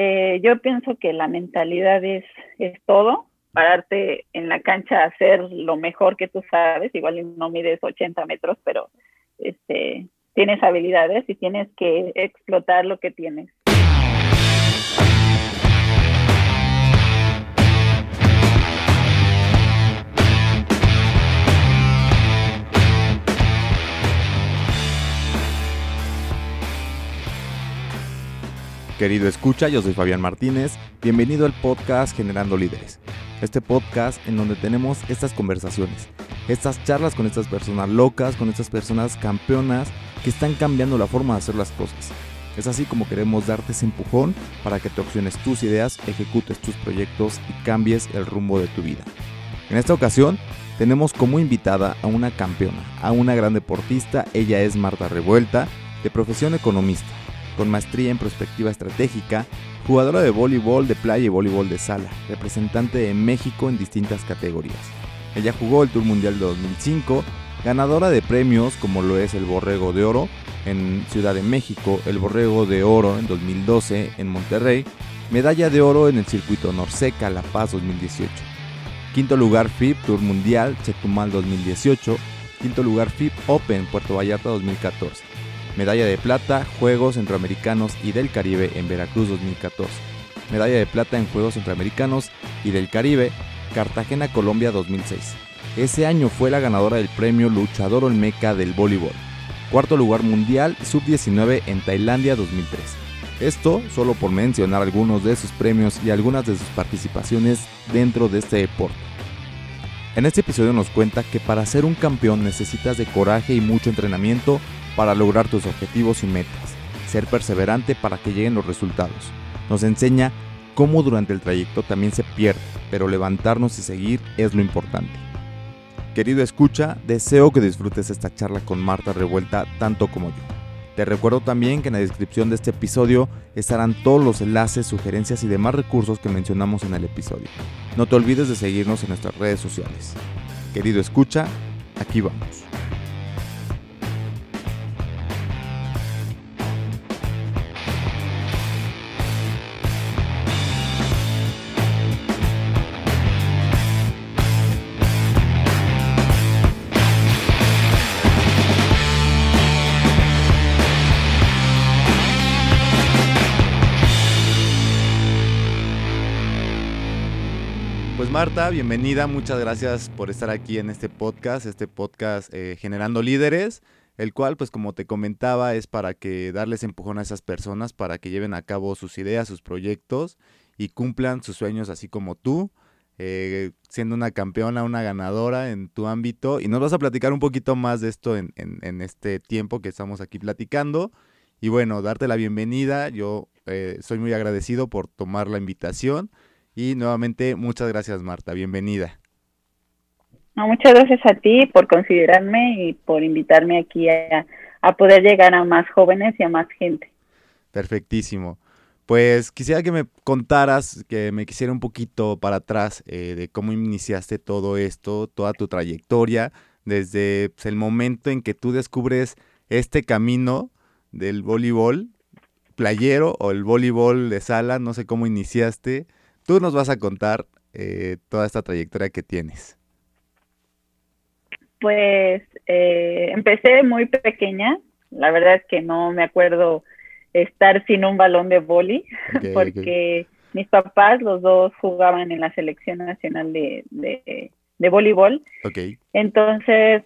eh, yo pienso que la mentalidad es, es todo, pararte en la cancha a hacer lo mejor que tú sabes, igual no mides 80 metros, pero este, tienes habilidades y tienes que explotar lo que tienes. Querido escucha, yo soy Fabián Martínez, bienvenido al podcast Generando Líderes. Este podcast en donde tenemos estas conversaciones, estas charlas con estas personas locas, con estas personas campeonas que están cambiando la forma de hacer las cosas. Es así como queremos darte ese empujón para que te opciones tus ideas, ejecutes tus proyectos y cambies el rumbo de tu vida. En esta ocasión tenemos como invitada a una campeona, a una gran deportista, ella es Marta Revuelta, de profesión economista con maestría en perspectiva estratégica, jugadora de voleibol de playa y voleibol de sala, representante de México en distintas categorías. Ella jugó el Tour Mundial de 2005, ganadora de premios como lo es el Borrego de Oro en Ciudad de México, el Borrego de Oro en 2012 en Monterrey, medalla de oro en el circuito Norseca La Paz 2018. Quinto lugar FIP Tour Mundial Chetumal 2018, quinto lugar FIP Open Puerto Vallarta 2014 Medalla de plata, Juegos Centroamericanos y del Caribe en Veracruz 2014. Medalla de plata en Juegos Centroamericanos y del Caribe, Cartagena, Colombia 2006. Ese año fue la ganadora del premio Luchador Olmeca del voleibol. Cuarto lugar mundial sub-19 en Tailandia 2003. Esto solo por mencionar algunos de sus premios y algunas de sus participaciones dentro de este deporte. En este episodio nos cuenta que para ser un campeón necesitas de coraje y mucho entrenamiento para lograr tus objetivos y metas, ser perseverante para que lleguen los resultados. Nos enseña cómo durante el trayecto también se pierde, pero levantarnos y seguir es lo importante. Querido escucha, deseo que disfrutes esta charla con Marta Revuelta tanto como yo. Te recuerdo también que en la descripción de este episodio estarán todos los enlaces, sugerencias y demás recursos que mencionamos en el episodio. No te olvides de seguirnos en nuestras redes sociales. Querido escucha, aquí vamos. Bienvenida, muchas gracias por estar aquí en este podcast, este podcast eh, Generando Líderes, el cual, pues como te comentaba, es para que darles empujón a esas personas para que lleven a cabo sus ideas, sus proyectos y cumplan sus sueños así como tú, eh, siendo una campeona, una ganadora en tu ámbito. Y nos vas a platicar un poquito más de esto en, en, este tiempo que estamos aquí platicando. Y bueno, darte la bienvenida, yo eh, soy muy agradecido por tomar la invitación. Y nuevamente, muchas gracias Marta, bienvenida. muchas gracias a ti por considerarme y por invitarme aquí a, poder llegar a más jóvenes y a más gente. Perfectísimo. Pues quisiera que me contaras, que me quisiera un poquito para atrás eh, de cómo iniciaste todo esto, toda tu trayectoria, desde pues, el momento en que tú descubres este camino del voleibol playero o el voleibol de sala, no sé cómo iniciaste, Tú nos vas a contar eh, toda esta trayectoria que tienes. Pues eh, empecé muy pequeña. La verdad es que no me acuerdo estar sin un balón de boli, porque mis papás, los dos, jugaban en la selección nacional de, de, voleibol. Entonces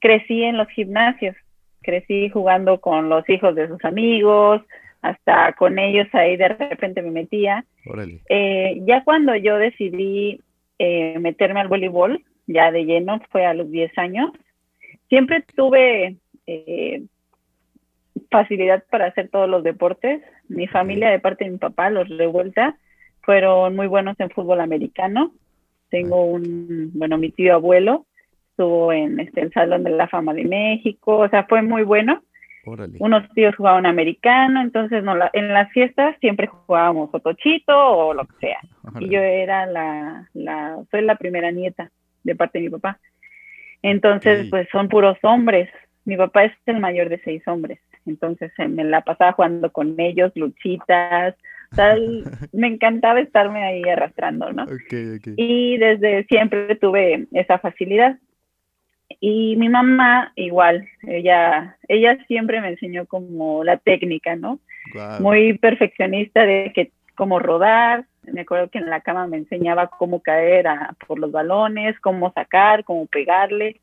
crecí en los gimnasios, crecí jugando con los hijos de sus amigos, hasta con ellos ahí de repente me metía. Eh, ya cuando yo decidí eh, meterme al voleibol, ya de lleno, fue a los 10 años, siempre tuve eh, facilidad para hacer todos los deportes. Mi familia, de parte de mi papá, los revuelta, fueron muy buenos en fútbol americano. Tengo un, bueno, mi tío abuelo estuvo en este, el Salón de la Fama de México, o sea, fue muy bueno. Unos tíos jugaban americano, entonces no, en las fiestas siempre jugábamos otochito o lo que sea. Y yo era la, la, soy la primera nieta de parte de mi papá. Entonces, pues son puros hombres. Mi papá es el mayor de seis hombres. Entonces me la pasaba jugando con ellos, luchitas, me encantaba estarme ahí arrastrando, ¿no? Y desde siempre tuve esa facilidad. Y mi mamá igual, ella, ella siempre me enseñó como la técnica, ¿no? Muy perfeccionista de que cómo rodar. Me acuerdo que en la cama me enseñaba cómo caer por los balones, cómo sacar, cómo pegarle.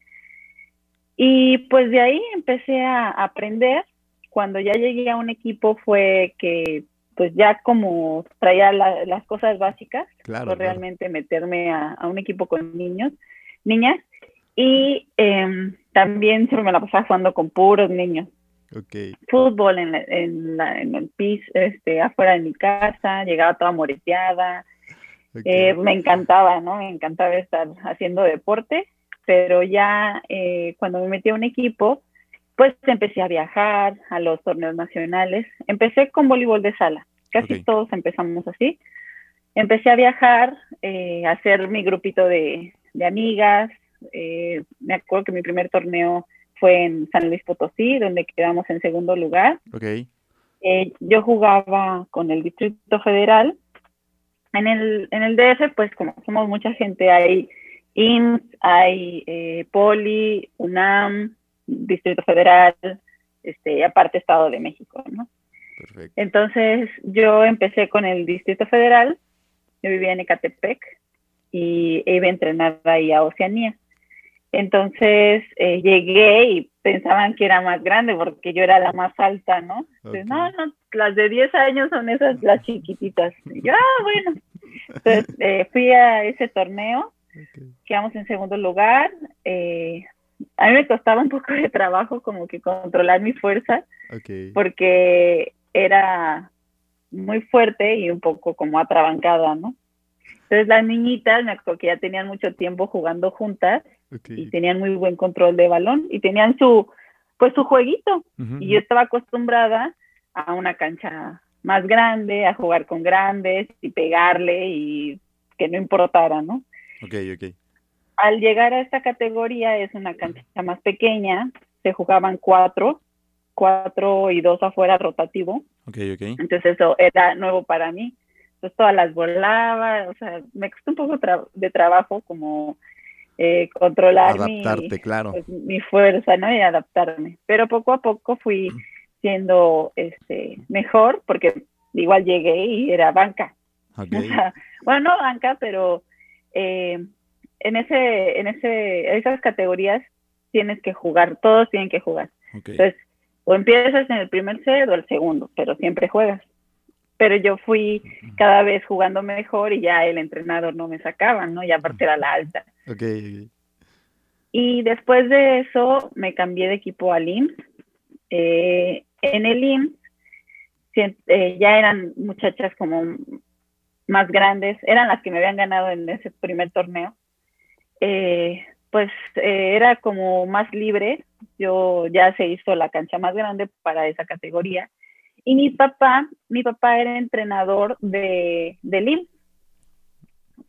Y pues de ahí empecé a aprender. Cuando ya llegué a un equipo fue que pues ya como traía las cosas básicas, claro, realmente meterme a, un equipo con niños, niñas, y em, también siempre me la pasaba jugando con puros niños. Okay. Fútbol en, en, en, el piso, este, afuera de mi casa, llegaba toda moreteada. Eh, me encantaba, ¿no? Me encantaba estar haciendo deporte, pero ya eh, cuando me metí a un equipo, pues empecé a viajar a los torneos nacionales. Empecé con voleibol de sala, casi todos empezamos así. Empecé a viajar, eh, a hacer mi grupito de, de amigas. Me acuerdo que mi primer torneo fue en San Luis Potosí, donde quedamos en segundo lugar. Okay. Eh, yo jugaba con el Distrito Federal. En el, en el DF, pues como somos mucha gente, hay IMSS, hay eh, Poli, UNAM, Distrito Federal, este, aparte Estado de México, ¿no? Perfecto. Entonces yo empecé con el Distrito Federal, yo vivía en Ecatepec y iba a entrenar ahí a Oceanía. Entonces eh, llegué y pensaban que era más grande porque yo era la más alta, ¿no? Entonces, no, no, las de 10 años son esas, las chiquititas. Y yo, ah, bueno. Entonces eh, fui a ese torneo, quedamos en segundo lugar. Eh, a mí me costaba un poco de trabajo como que controlar mi fuerza, porque era muy fuerte y un poco como atrabancada, ¿no? Entonces las niñitas, me acuerdo que ya tenían mucho tiempo jugando juntas y tenían muy buen control de balón y tenían su, pues su jueguito. Y yo estaba acostumbrada a una cancha más grande, a jugar con grandes y pegarle y que no importara, ¿no? Ok, ok. Al llegar a esta categoría es una cancha más pequeña, se jugaban cuatro, cuatro y dos afuera rotativo. Ok, ok. Entonces eso era nuevo para mí. Entonces todas las volaba, o sea, me costó un poco de trabajo como eh, controlar mi, claro. Pues, mi fuerza, ¿no? Y adaptarme. Pero poco a poco fui siendo este, mejor porque igual llegué y era banca. bueno, no banca, pero eh, en ese, en ese, esas categorías tienes que jugar, todos tienen que jugar. Entonces, o empiezas en el primer set o el segundo, pero siempre juegas pero yo fui cada vez jugando mejor y ya el entrenador no me sacaba, ¿no? Y aparte era la alta. Okay, Y después de eso me cambié de equipo al IMSS. Eh, en el IMSS eh, ya eran muchachas como más grandes, eran las que me habían ganado en ese primer torneo. Eh, pues era como más libre, yo ya se hizo la cancha más grande para esa categoría y mi papá, mi papá era entrenador de, de LIM,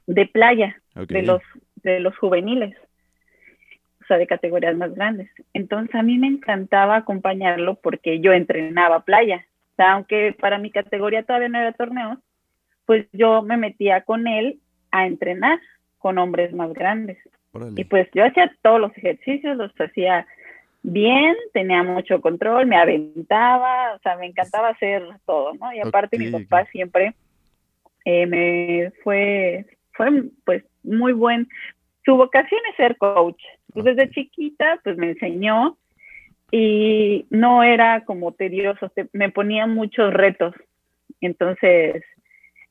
de playa, de, los, de los juveniles, o sea, de categorías más grandes. Entonces a mí me encantaba acompañarlo porque yo entrenaba playa. O sea, aunque para mi categoría todavía no era torneo, pues yo me metía con él a entrenar con hombres más grandes. Y pues yo hacía todos los ejercicios, los hacía bien, tenía mucho control, me aventaba, o sea, me encantaba hacer todo, ¿no? Y aparte mi papá siempre eh, me fue, fue pues muy buen, su vocación es ser coach. Pues, desde chiquita pues me enseñó y no era como tedioso, me ponía muchos retos, entonces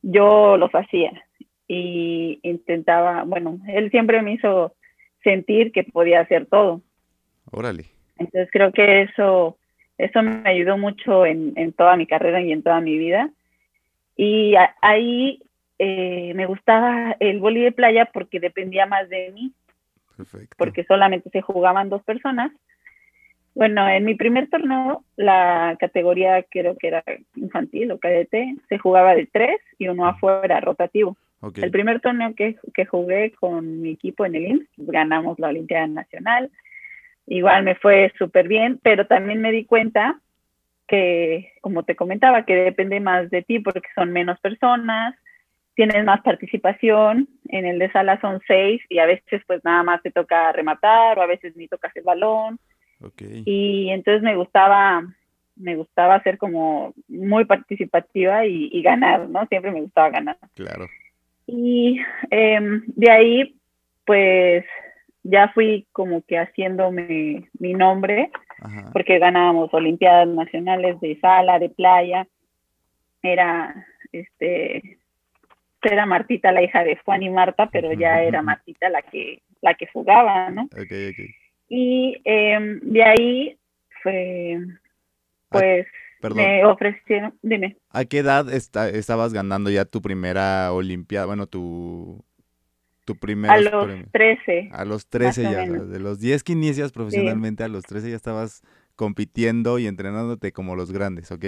yo los hacía y intentaba, bueno, él siempre me hizo sentir que podía hacer todo. Órale. Entonces creo que eso, eso me ayudó mucho en, en toda mi carrera y en toda mi vida. Y ahí eh, me gustaba el boli de playa porque dependía más de mí, Perfecto. porque solamente se jugaban dos personas. Bueno, en mi primer torneo, la categoría creo que era infantil o cadete, se jugaba de tres y uno afuera, rotativo. El primer torneo que, que, jugué con mi equipo en el IMSS, ganamos la Olimpiada Nacional, igual me fue súper bien, pero también me di cuenta que, como te comentaba, que depende más de ti porque son menos personas, tienes más participación, en el de sala son seis y a veces pues nada más te toca rematar o a veces ni tocas el balón. Y entonces me gustaba, me gustaba ser como muy participativa y, ganar, ¿no? Siempre me gustaba ganar. Claro. Y em, de ahí, pues ya fui como que haciéndome mi nombre, porque ganábamos Olimpiadas Nacionales de sala, de playa. Era, este, era Martita la hija de Juan y Marta, pero ya era Martita la que, la que jugaba, ¿no? Okay, okay. Y em, de ahí fue, pues, me ofrecieron, dime. ¿A qué edad estabas ganando ya tu primera Olimpiada? Bueno, tu, tu primera... A los 13. A los 13 ya, de los 10 que inicias profesionalmente, a los 13 ya estabas compitiendo y entrenándote como los grandes, ¿ok?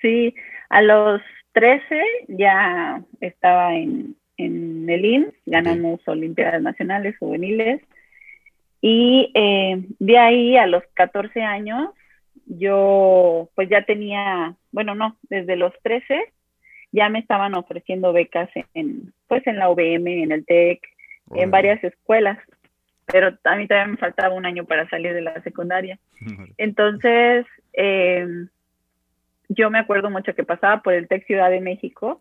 Sí, a los 13 ya estaba en, en el INS, ganamos Olimpiadas Nacionales Juveniles y eh, de ahí a los 14 años yo pues ya tenía, bueno, no, desde los 13 ya me estaban ofreciendo becas en, pues en la UVM, en el TEC, en varias escuelas, pero a mí también me faltaba un año para salir de la secundaria. Entonces, eh, yo me acuerdo mucho que pasaba por el TEC Ciudad de México,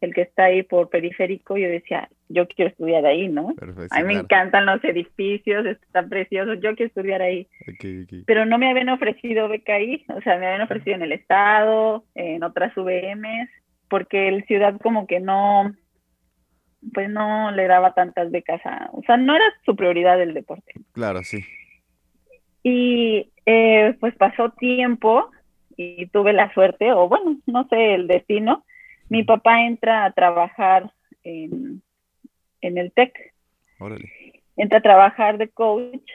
el que está ahí por periférico, yo decía, yo quiero estudiar ahí, ¿no? a mí me encantan los edificios, están preciosos, yo quiero estudiar ahí. Pero no me habían ofrecido beca ahí, o sea, me habían ofrecido en el Estado, en otras VMs, porque el Ciudad como que no, pues no le daba tantas becas a, o sea, no era su prioridad el deporte. Claro, sí. Y eh, pues pasó tiempo y tuve la suerte, o bueno, no sé, el destino, mi papá entra a trabajar en, en el TEC. Órale. Entra a trabajar de coach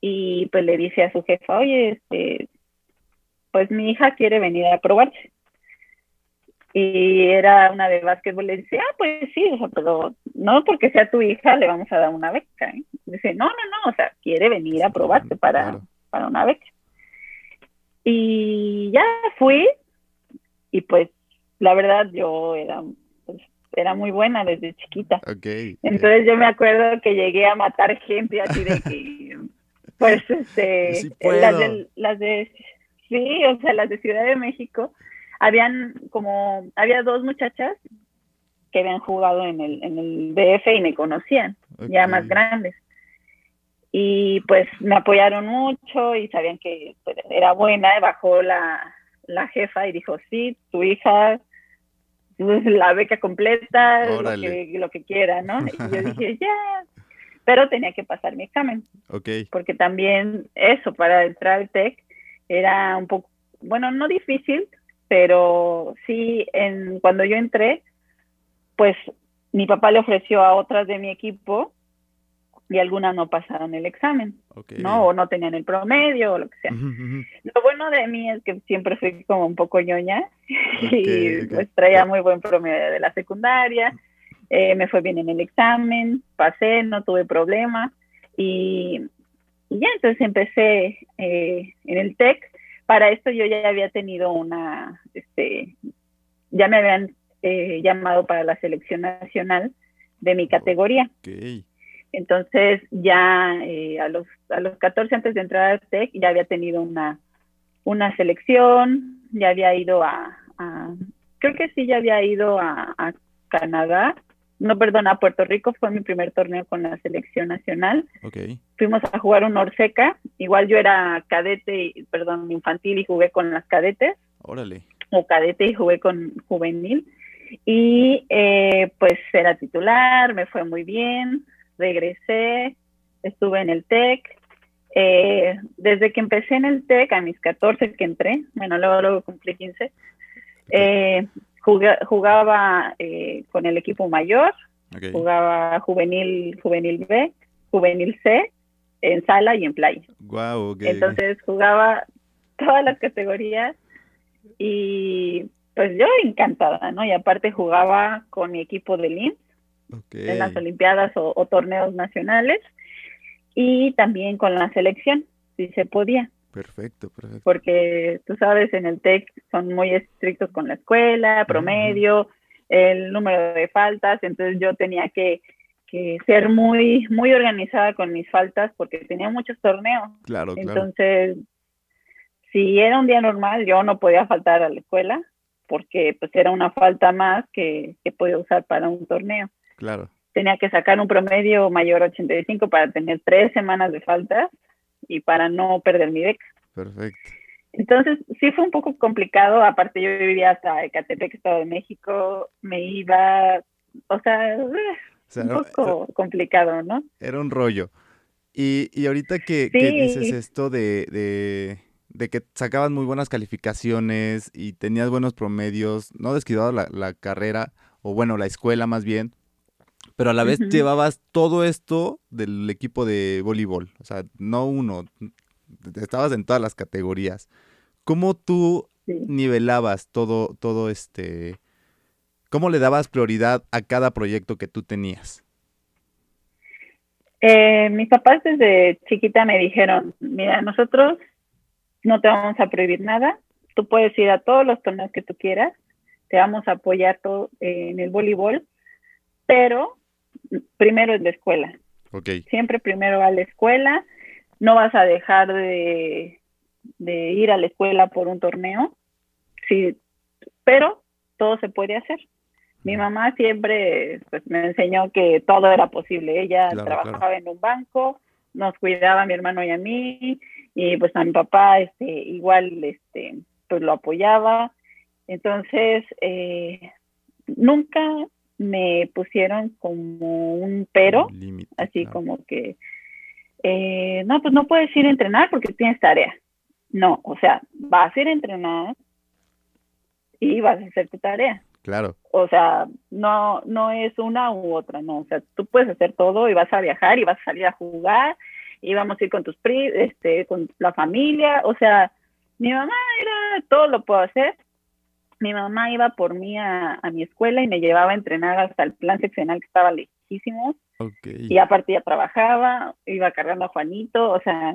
y pues le dice a su jefa, oye, este, pues mi hija quiere venir a probarse. Y era una de básquetbol, le dice, ah, pues sí, pero no porque sea tu hija le vamos a dar una beca. ¿eh? Dice, no, no, no, o sea, quiere venir a probarse para, para una beca. Y ya fui y pues la verdad yo era, pues, era muy buena desde chiquita. Entonces yo me acuerdo que llegué a matar gente así de que, pues, este, las, de, las de, sí, o sea, las de Ciudad de México, habían como, había dos muchachas que habían jugado en el, en el DF y me conocían, ya más grandes y pues me apoyaron mucho y sabían que pues, era buena, bajó la, la jefa y dijo, sí, tu hija, la beca completa, lo que, lo que, quiera, ¿no? Y yo dije, ya, pero tenía que pasar mi examen. Ok. Porque también eso, para entrar al TEC, era un poco, bueno, no difícil, pero sí, en, cuando yo entré, pues mi papá le ofreció a otras de mi equipo y algunas no pasaron el examen, ¿no? O no tenían el promedio o lo que sea. Lo bueno de mí es que siempre fui como un poco ñoña y pues traía muy buen promedio de la secundaria, eh, me fue bien en el examen, pasé, no tuve problema y, ya entonces empecé eh, en el TEC. Para esto yo ya había tenido una, este, ya me habían eh, llamado para la selección nacional de mi categoría. Entonces ya eh, a, los, a los 14 antes de entrar al TEC ya había tenido una, una selección, ya había ido a, creo que sí, ya había ido a, Canadá, no, perdón, a Puerto Rico, fue mi primer torneo con la selección nacional. Fuimos a jugar un Orseca, igual yo era cadete, perdón, infantil y jugué con las cadetes. Órale. O cadete y jugué con juvenil. Y eh, pues era titular, me fue muy bien, regresé, estuve en el TEC. Eh, desde que empecé en el TEC, a mis 14 que entré, bueno, luego, luego cumplí 15, eh, jugaba eh, con el equipo mayor, jugaba juvenil, juvenil B, juvenil C, en sala y en playa. Entonces jugaba todas las categorías y pues yo encantada, ¿no? Y aparte jugaba con mi equipo de Linz en las Olimpiadas o, torneos nacionales y también con la selección, si se podía. Perfecto, perfecto. Porque tú sabes, en el TEC son muy estrictos con la escuela, promedio, el número de faltas, entonces yo tenía que, ser muy, muy organizada con mis faltas porque tenía muchos torneos. Claro, Entonces, si era un día normal, yo no podía faltar a la escuela porque pues era una falta más que, que podía usar para un torneo. Claro. Tenía que sacar un promedio mayor a 85 para tener tres semanas de faltas y para no perder mi beca. Perfecto. Entonces, sí fue un poco complicado, aparte yo vivía hasta Ecatepec, Estado de México, me iba, o sea, un poco complicado, ¿no? Era un rollo. Y, y ahorita que, dices esto de, de, de, que sacabas muy buenas calificaciones y tenías buenos promedios, no descuidado la, la carrera, o bueno, la escuela más bien, pero a la vez llevabas todo esto del equipo de voleibol, o sea, no uno, estabas en todas las categorías. ¿Cómo tú nivelabas todo, todo este, cómo le dabas prioridad a cada proyecto que tú tenías? Eh, mis papás desde chiquita me dijeron, mira, nosotros no te vamos a prohibir nada, tú puedes ir a todos los torneos que tú quieras, te vamos a apoyar todo, en el voleibol, pero primero es la escuela. Siempre primero a la escuela, no vas a dejar de, ir a la escuela por un torneo, sí, pero todo se puede hacer. Mi mamá siempre pues, me enseñó que todo era posible. Ella trabajaba en un banco, nos cuidaba a mi hermano y a mí, y pues a mi papá este, igual este, pues lo apoyaba. Entonces, eh, nunca me pusieron como un pero, así como que, eh, no, pues no puedes ir a entrenar porque tienes tarea. No, o sea, vas a ir a entrenar y vas a hacer tu tarea. Claro. O sea, no, no es una u otra, no. O sea, tú puedes hacer todo y vas a viajar y vas a salir a jugar y vamos a ir con tus pri, este, con la familia. O sea, mi mamá era, todo lo puedo hacer, mi mamá iba por mí a, mi escuela y me llevaba a entrenar hasta el plan seccional que estaba lejísimo. Y aparte ya trabajaba, iba cargando a Juanito, o sea,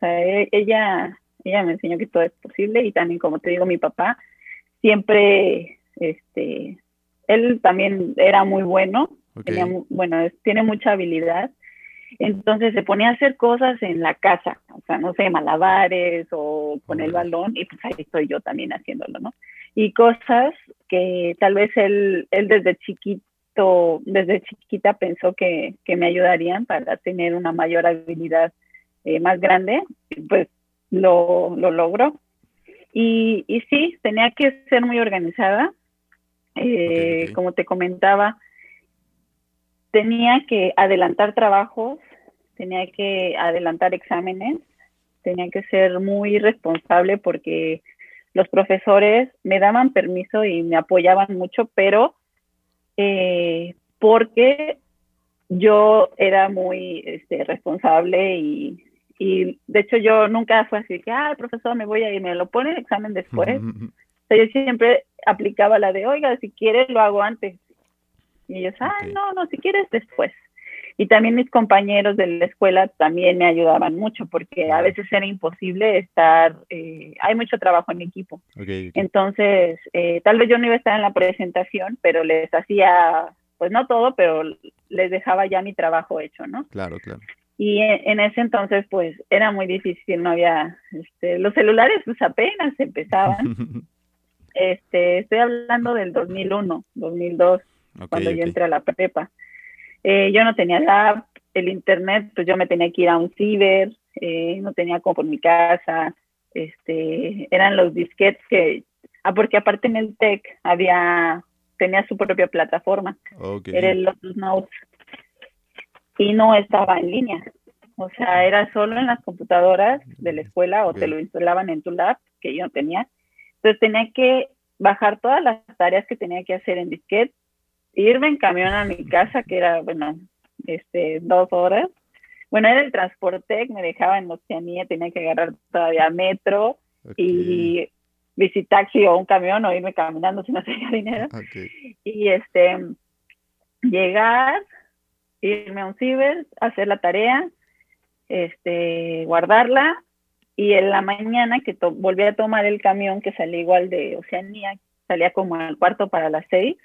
e, ella, ella me enseñó que todo es posible y también, como te digo, mi papá siempre, este, él también era muy bueno, tenía, bueno, tiene mucha habilidad entonces se ponía a hacer cosas en la casa, o sea, no sé, malabares o con el balón, y pues ahí estoy yo también haciéndolo, ¿no? Y cosas que tal vez él, él desde chiquito, desde chiquita pensó que, que me ayudarían para tener una mayor habilidad eh, más grande, pues lo, lo logró. Y, y sí, tenía que ser muy organizada. Eh, como te comentaba, tenía que adelantar trabajos, tenía que adelantar exámenes, tenía que ser muy responsable porque los profesores me daban permiso y me apoyaban mucho, pero eh, porque yo era muy este, responsable y, y, de hecho yo nunca fue así que, ah, profesor, me voy a ir, me lo pone el examen después. Yo siempre aplicaba la de, oiga, si quieres lo hago antes. Y ellos, ah, no, no, si quieres después. Y también mis compañeros de la escuela también me ayudaban mucho porque a veces era imposible estar, eh, hay mucho trabajo en equipo. Entonces, eh, tal vez yo no iba a estar en la presentación, pero les hacía, pues no todo, pero les dejaba ya mi trabajo hecho, ¿no? Claro, claro. Y en, ese entonces, pues era muy difícil, no había, este, los celulares pues apenas empezaban. Este, estoy hablando del 2001, 2002 cuando yo entré a la prepa. Eh, yo no tenía la el internet, pues yo me tenía que ir a un ciber, eh, no tenía como por mi casa, este, eran los disquetes que, ah, porque aparte en el TEC había, tenía su propia plataforma, era el Lotus Notes, y no estaba en línea, o sea, era solo en las computadoras de la escuela o te lo instalaban en tu lab, que yo no tenía, entonces tenía que bajar todas las tareas que tenía que hacer en disquete irme en camión a mi casa, que era, bueno, este, dos horas. Bueno, era el transporte, me dejaba en Oceanía, tenía que agarrar todavía metro y visitaxi o un camión o irme caminando si no tenía dinero. Y este, llegar, irme a un ciber, hacer la tarea, este, guardarla y en la mañana que volví a tomar el camión que salía igual de Oceanía, salía como al cuarto para las seis,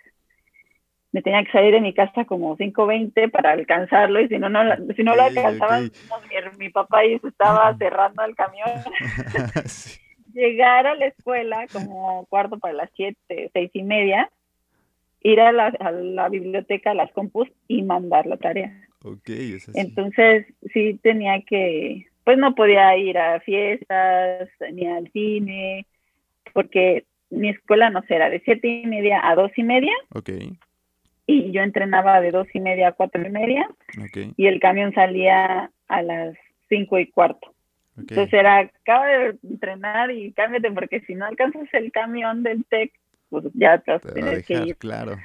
me tenía que salir de mi casa como 5.20 para alcanzarlo y si no, no, si no lo alcanzaba, mi, papá ahí se estaba cerrando el camión. Llegar a la escuela como cuarto para las siete, seis y media, ir a la, a la biblioteca, a las compus y mandar la tarea. Entonces sí tenía que, pues no podía ir a fiestas ni al cine, porque mi escuela no sé, era de siete y media a dos y media. Okay y yo entrenaba de dos y media a cuatro y media y el camión salía a las cinco y cuarto. Entonces era, acaba de entrenar y cámbiate porque si no alcanzas el camión del TEC, pues ya te, tienes que ir. Claro.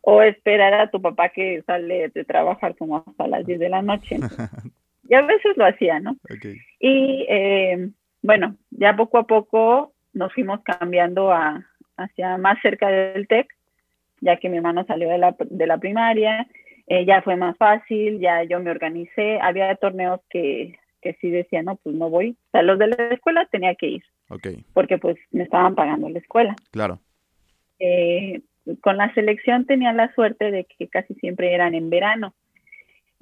O esperar a tu papá que sale de trabajar como hasta las 10 de la noche. y a veces lo hacía, ¿no? Y eh, bueno, ya poco a poco nos fuimos cambiando a, hacia más cerca del TEC ya que mi hermano salió de la, de la primaria, eh, ya fue más fácil, ya yo me organicé, había torneos que, que sí decía, no, pues no voy, o sea, los de la escuela tenía que ir, okay. porque pues me estaban pagando la escuela. Claro. Eh, con la selección tenía la suerte de que casi siempre eran en verano.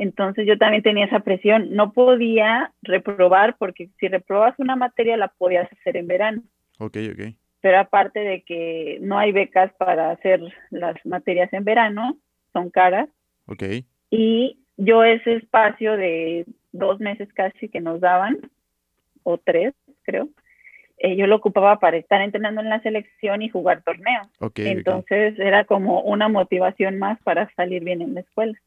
Entonces yo también tenía esa presión. No podía reprobar porque si reprobas una materia la podías hacer en verano. Ok, ok pero aparte de que no hay becas para hacer las materias en verano, son caras. Ok. Y yo ese espacio de dos meses casi que nos daban, o tres, creo, eh, yo lo ocupaba para estar entrenando en la selección y jugar torneos. Okay, Entonces era como una motivación más para salir bien en la escuela.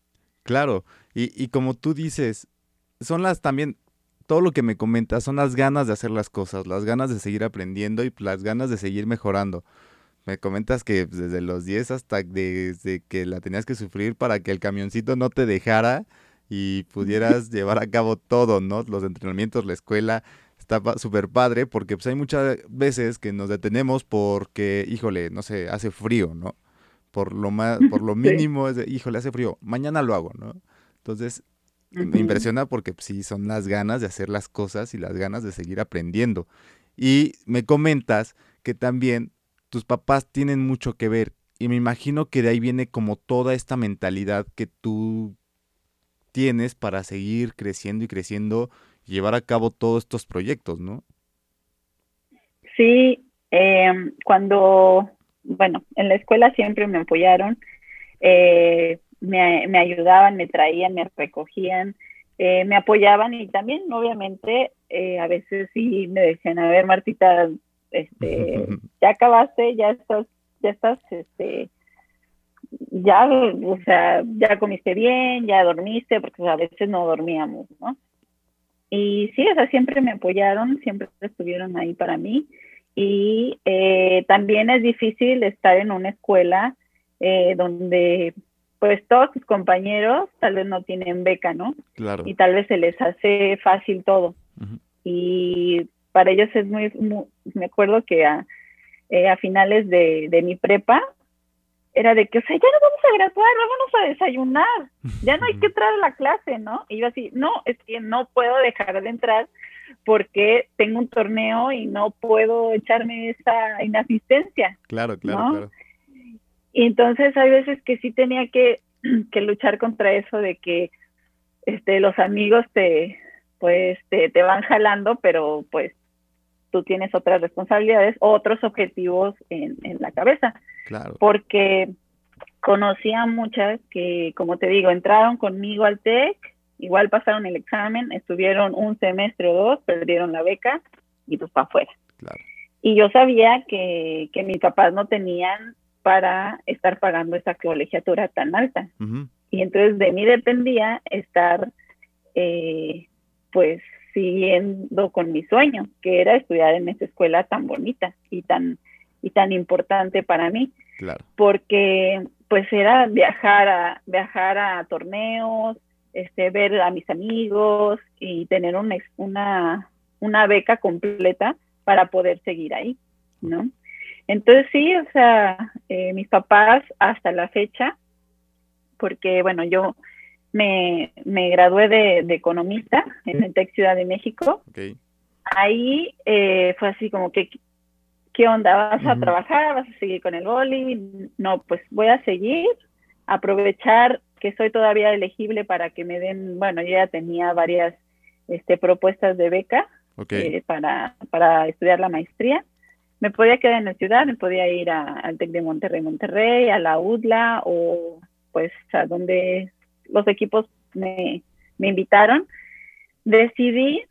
Claro, y, y como tú dices, son las también todo lo que me comentas son las ganas de hacer las cosas, las ganas de seguir aprendiendo y las ganas de seguir mejorando. Me comentas que desde los 10 hasta desde que la tenías que sufrir para que el camioncito no te dejara y pudieras llevar a cabo todo, ¿no? Los entrenamientos, la escuela, está súper padre porque pues hay muchas veces que nos detenemos porque, híjole, no sé, hace frío, ¿no? Por lo más, por lo mínimo es de, híjole, hace frío, mañana lo hago, ¿no? Entonces, me impresiona porque pues, sí, son las ganas de hacer las cosas y las ganas de seguir aprendiendo. Y me comentas que también tus papás tienen mucho que ver y me imagino que de ahí viene como toda esta mentalidad que tú tienes para seguir creciendo y creciendo y llevar a cabo todos estos proyectos, ¿no? Sí, em, cuando, bueno, en la escuela siempre me apoyaron. Eh, me, ayudaban, me traían, me recogían, eh, me apoyaban y también obviamente eh, a veces sí me decían, a ver Martita, este, ya acabaste, ya estás, ya estás, este, ya, o sea, ya comiste bien, ya dormiste, porque a veces no dormíamos, ¿no? Y sí, o sea, siempre me apoyaron, siempre estuvieron ahí para mí. Y eh, también es difícil estar en una escuela donde pues todos tus compañeros tal vez no tienen beca, ¿no? Claro. Y tal vez se les hace fácil todo. Y para ellos es muy, me acuerdo que a, eh, a finales de, de, mi prepa era de que, o sea, ya no vamos a graduar, vámonos a desayunar, ya no hay que entrar a la clase, ¿no? Y yo así, no, es que no puedo dejar de entrar porque tengo un torneo y no puedo echarme esa inasistencia. Claro, claro, claro. Y entonces hay veces que sí tenía que, que luchar contra eso de que este, los amigos te, pues, te, te van jalando, pero pues tú tienes otras responsabilidades, otros objetivos en, en la cabeza. Claro. Porque conocí a muchas que, como te digo, entraron conmigo al TEC, igual pasaron el examen, estuvieron un semestre o dos, perdieron la beca y pues para afuera. Claro. Y yo sabía que, que mis papás no tenían para estar pagando esa colegiatura tan alta. Y entonces de mí dependía estar, eh, pues, siguiendo con mi sueño, que era estudiar en esa escuela tan bonita y tan, y tan importante para mí. Claro. Porque, pues, era viajar a, viajar a torneos, este, ver a mis amigos y tener una, una, una beca completa para poder seguir ahí, ¿no? Entonces sí, o sea, eh, mis papás hasta la fecha, porque bueno, yo me, me gradué de, economista en el TEC Ciudad de México. ahí eh, fue así como que, ¿qué onda? ¿Vas a trabajar? ¿Vas a seguir con el boli? No, pues voy a seguir, aprovechar que soy todavía elegible para que me den, bueno, yo ya tenía varias este, propuestas de beca eh, para, para estudiar la maestría. Me podía quedar en la ciudad, me podía ir al TEC de Monterrey, Monterrey, a la UDLA o pues a donde los equipos me, me invitaron. Decidí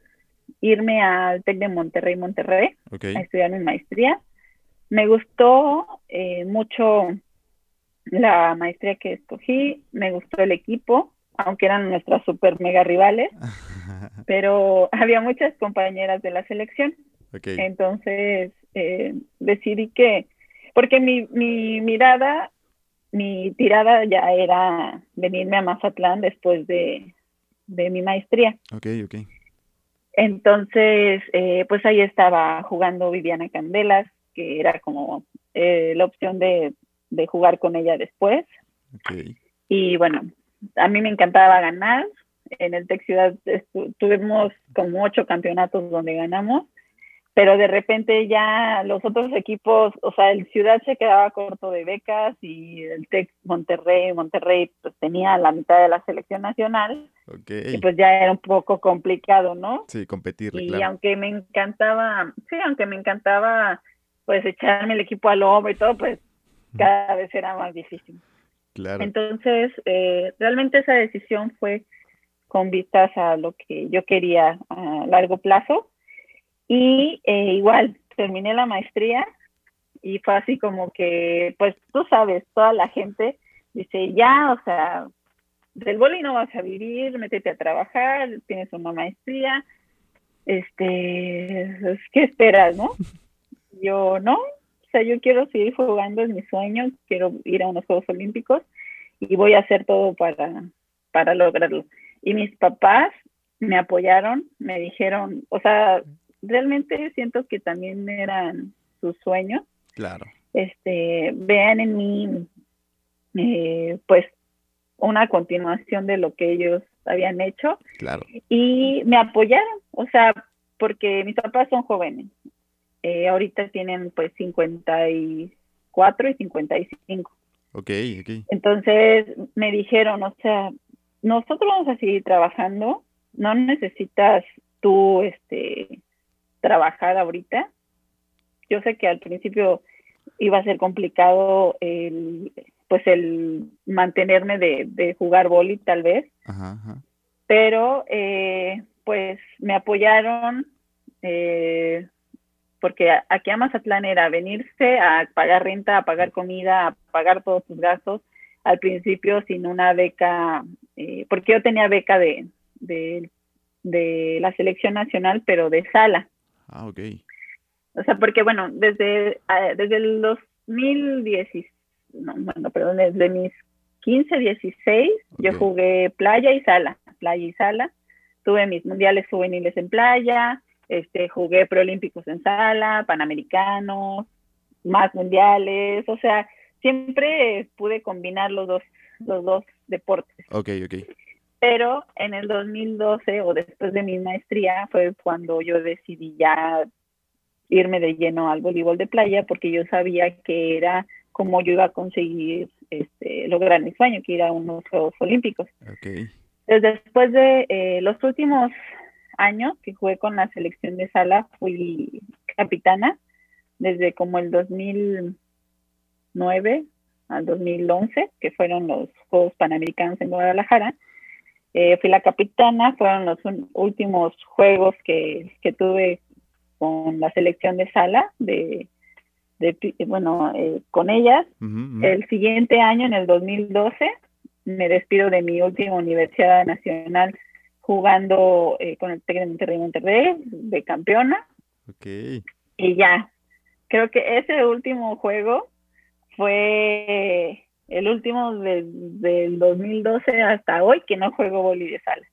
irme al TEC de Monterrey, Monterrey, a estudiar mi maestría. Me gustó eh, mucho la maestría que escogí, me gustó el equipo, aunque eran nuestras super mega rivales, pero había muchas compañeras de la selección. Entonces eh, decidí que, porque mi, mi mirada, mi tirada ya era venirme a Mazatlán después de, de mi maestría. Ok, ok. Entonces, eh, pues ahí estaba jugando Viviana Candelas, que era como eh, la opción de, de, jugar con ella después. Okay. Y bueno, a mí me encantaba ganar. En el Tec Ciudad tuvimos como ocho campeonatos donde ganamos pero de repente ya los otros equipos, o sea, el Ciudad se quedaba corto de becas y el Tec Monterrey, Monterrey pues tenía la mitad de la selección nacional y pues ya era un poco complicado, ¿no? Sí, competir. Y aunque me encantaba, sí, aunque me encantaba pues echarme el equipo al hombro y todo, pues cada vez era más difícil. Claro. Entonces, eh, realmente esa decisión fue con vistas a lo que yo quería a largo plazo y eh, igual, terminé la maestría y fue así como que, pues tú sabes, toda la gente dice, ya, o sea, del boli no vas a vivir, métete a trabajar, tienes una maestría, este, pues, ¿qué esperas, no? Yo no, sea, yo quiero seguir jugando, es mi sueño, quiero ir a unos Juegos Olímpicos y voy a hacer todo para, para lograrlo. Y mis papás me apoyaron, me dijeron, o sea, realmente siento que también eran sus sueños. Claro. Este, vean en mí, eh, pues, una continuación de lo que ellos habían hecho. Claro. Y me apoyaron, o sea, porque mis papás son jóvenes. Eh, ahorita tienen pues 54 y 55. Ok, ok. Entonces me dijeron, o sea, nosotros vamos a seguir trabajando, no necesitas tú, este, trabajar ahorita. Yo sé que al principio iba a ser complicado el, pues el mantenerme de, jugar boli tal vez, pero eh, pues me apoyaron eh, porque aquí a Mazatlán era venirse a pagar renta, a pagar comida, a pagar todos sus gastos, al principio sin una beca, eh, porque yo tenía beca de, de, de la selección nacional, pero de sala. Ah, ok. O sea, porque bueno, desde, desde el 2016, no, bueno, perdón, desde mis 15, 16, yo jugué playa y sala, playa y sala. Tuve mis mundiales juveniles en playa, este, jugué preolímpicos en sala, panamericanos, más mundiales, o sea, siempre pude combinar los dos, los dos deportes. Ok, ok. Pero en el 2012 o después de mi maestría fue cuando yo decidí ya irme de lleno al voleibol de playa porque yo sabía que era como yo iba a conseguir este, lograr mi sueño, que ir a unos Juegos Olímpicos. Okay. Desde después de eh, los últimos años que jugué con la selección de sala, fui capitana desde como el 2009 al 2011, que fueron los Juegos Panamericanos en Guadalajara. Eh, fui la capitana, fueron los últimos juegos que, tuve con la selección de sala, de, bueno, eh, con ellas. El siguiente año, en el 2012, me despido de mi última universidad nacional jugando eh, con el TEC de Monterrey, Monterrey, de campeona. Y ya, creo que ese último juego fue el último del 2012 hasta hoy que no juego boli de sala.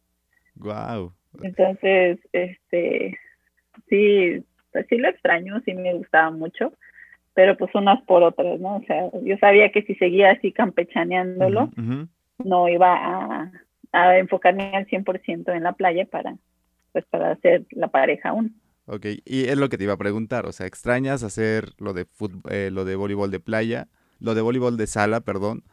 Wow. Entonces, este, sí, pues sí lo extraño, sí me gustaba mucho, pero pues unas por otras, ¿no? O sea, yo sabía que si seguía así campechaneándolo, no iba a, a enfocarme al 100% en la playa para, pues para hacer la pareja aún. Ok, y es lo que te iba a preguntar, o sea, ¿extrañas hacer lo de, eh, lo de voleibol de playa, lo de voleibol de sala, perdón,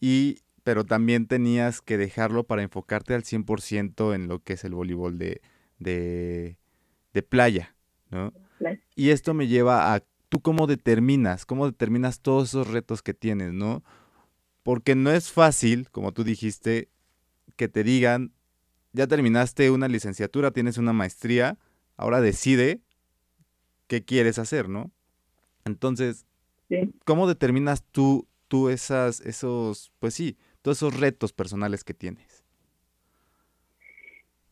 y pero también tenías que dejarlo para enfocarte al 100% en lo que es el voleibol de, de, de playa, ¿no? Y esto me lleva a, ¿tú cómo determinas, cómo determinas todos esos retos que tienes, ¿no? Porque no es fácil, como tú dijiste, que te digan, ya terminaste una licenciatura, tienes una maestría, ahora decide qué quieres hacer, ¿no? Entonces, ¿cómo determinas tú, tú esas, esos, pues sí, todos esos retos personales que tienes?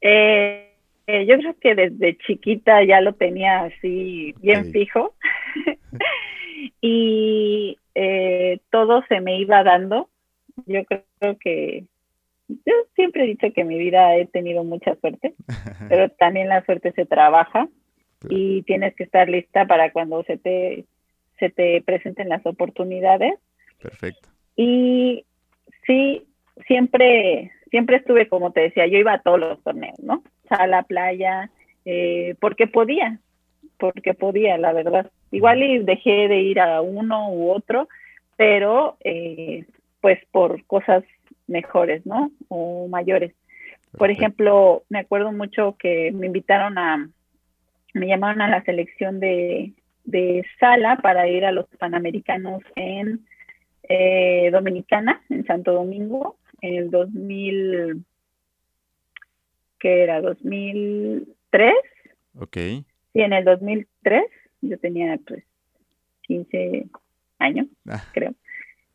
Eh, eh, yo creo que desde chiquita ya lo tenía así bien fijo y eh, todo se me iba dando. Yo creo que yo siempre he dicho que en mi vida he tenido mucha suerte, pero también la suerte se trabaja y tienes que estar lista para cuando se te, se te presenten las oportunidades. Perfecto. Y sí, siempre, siempre estuve, como te decía, yo iba a todos los torneos, ¿no? A la playa, eh, porque podía, porque podía, la verdad. Igual y dejé de ir a uno u otro, pero eh, pues por cosas mejores, ¿no? O mayores. Por ejemplo, me acuerdo mucho que me invitaron a, me llamaron a la selección de, de sala para ir a los Panamericanos en eh, Dominicana, en Santo Domingo, en el 2000, ¿qué era? 2003. Ok. Sí, en el 2003, yo tenía pues 15 años, ah. creo.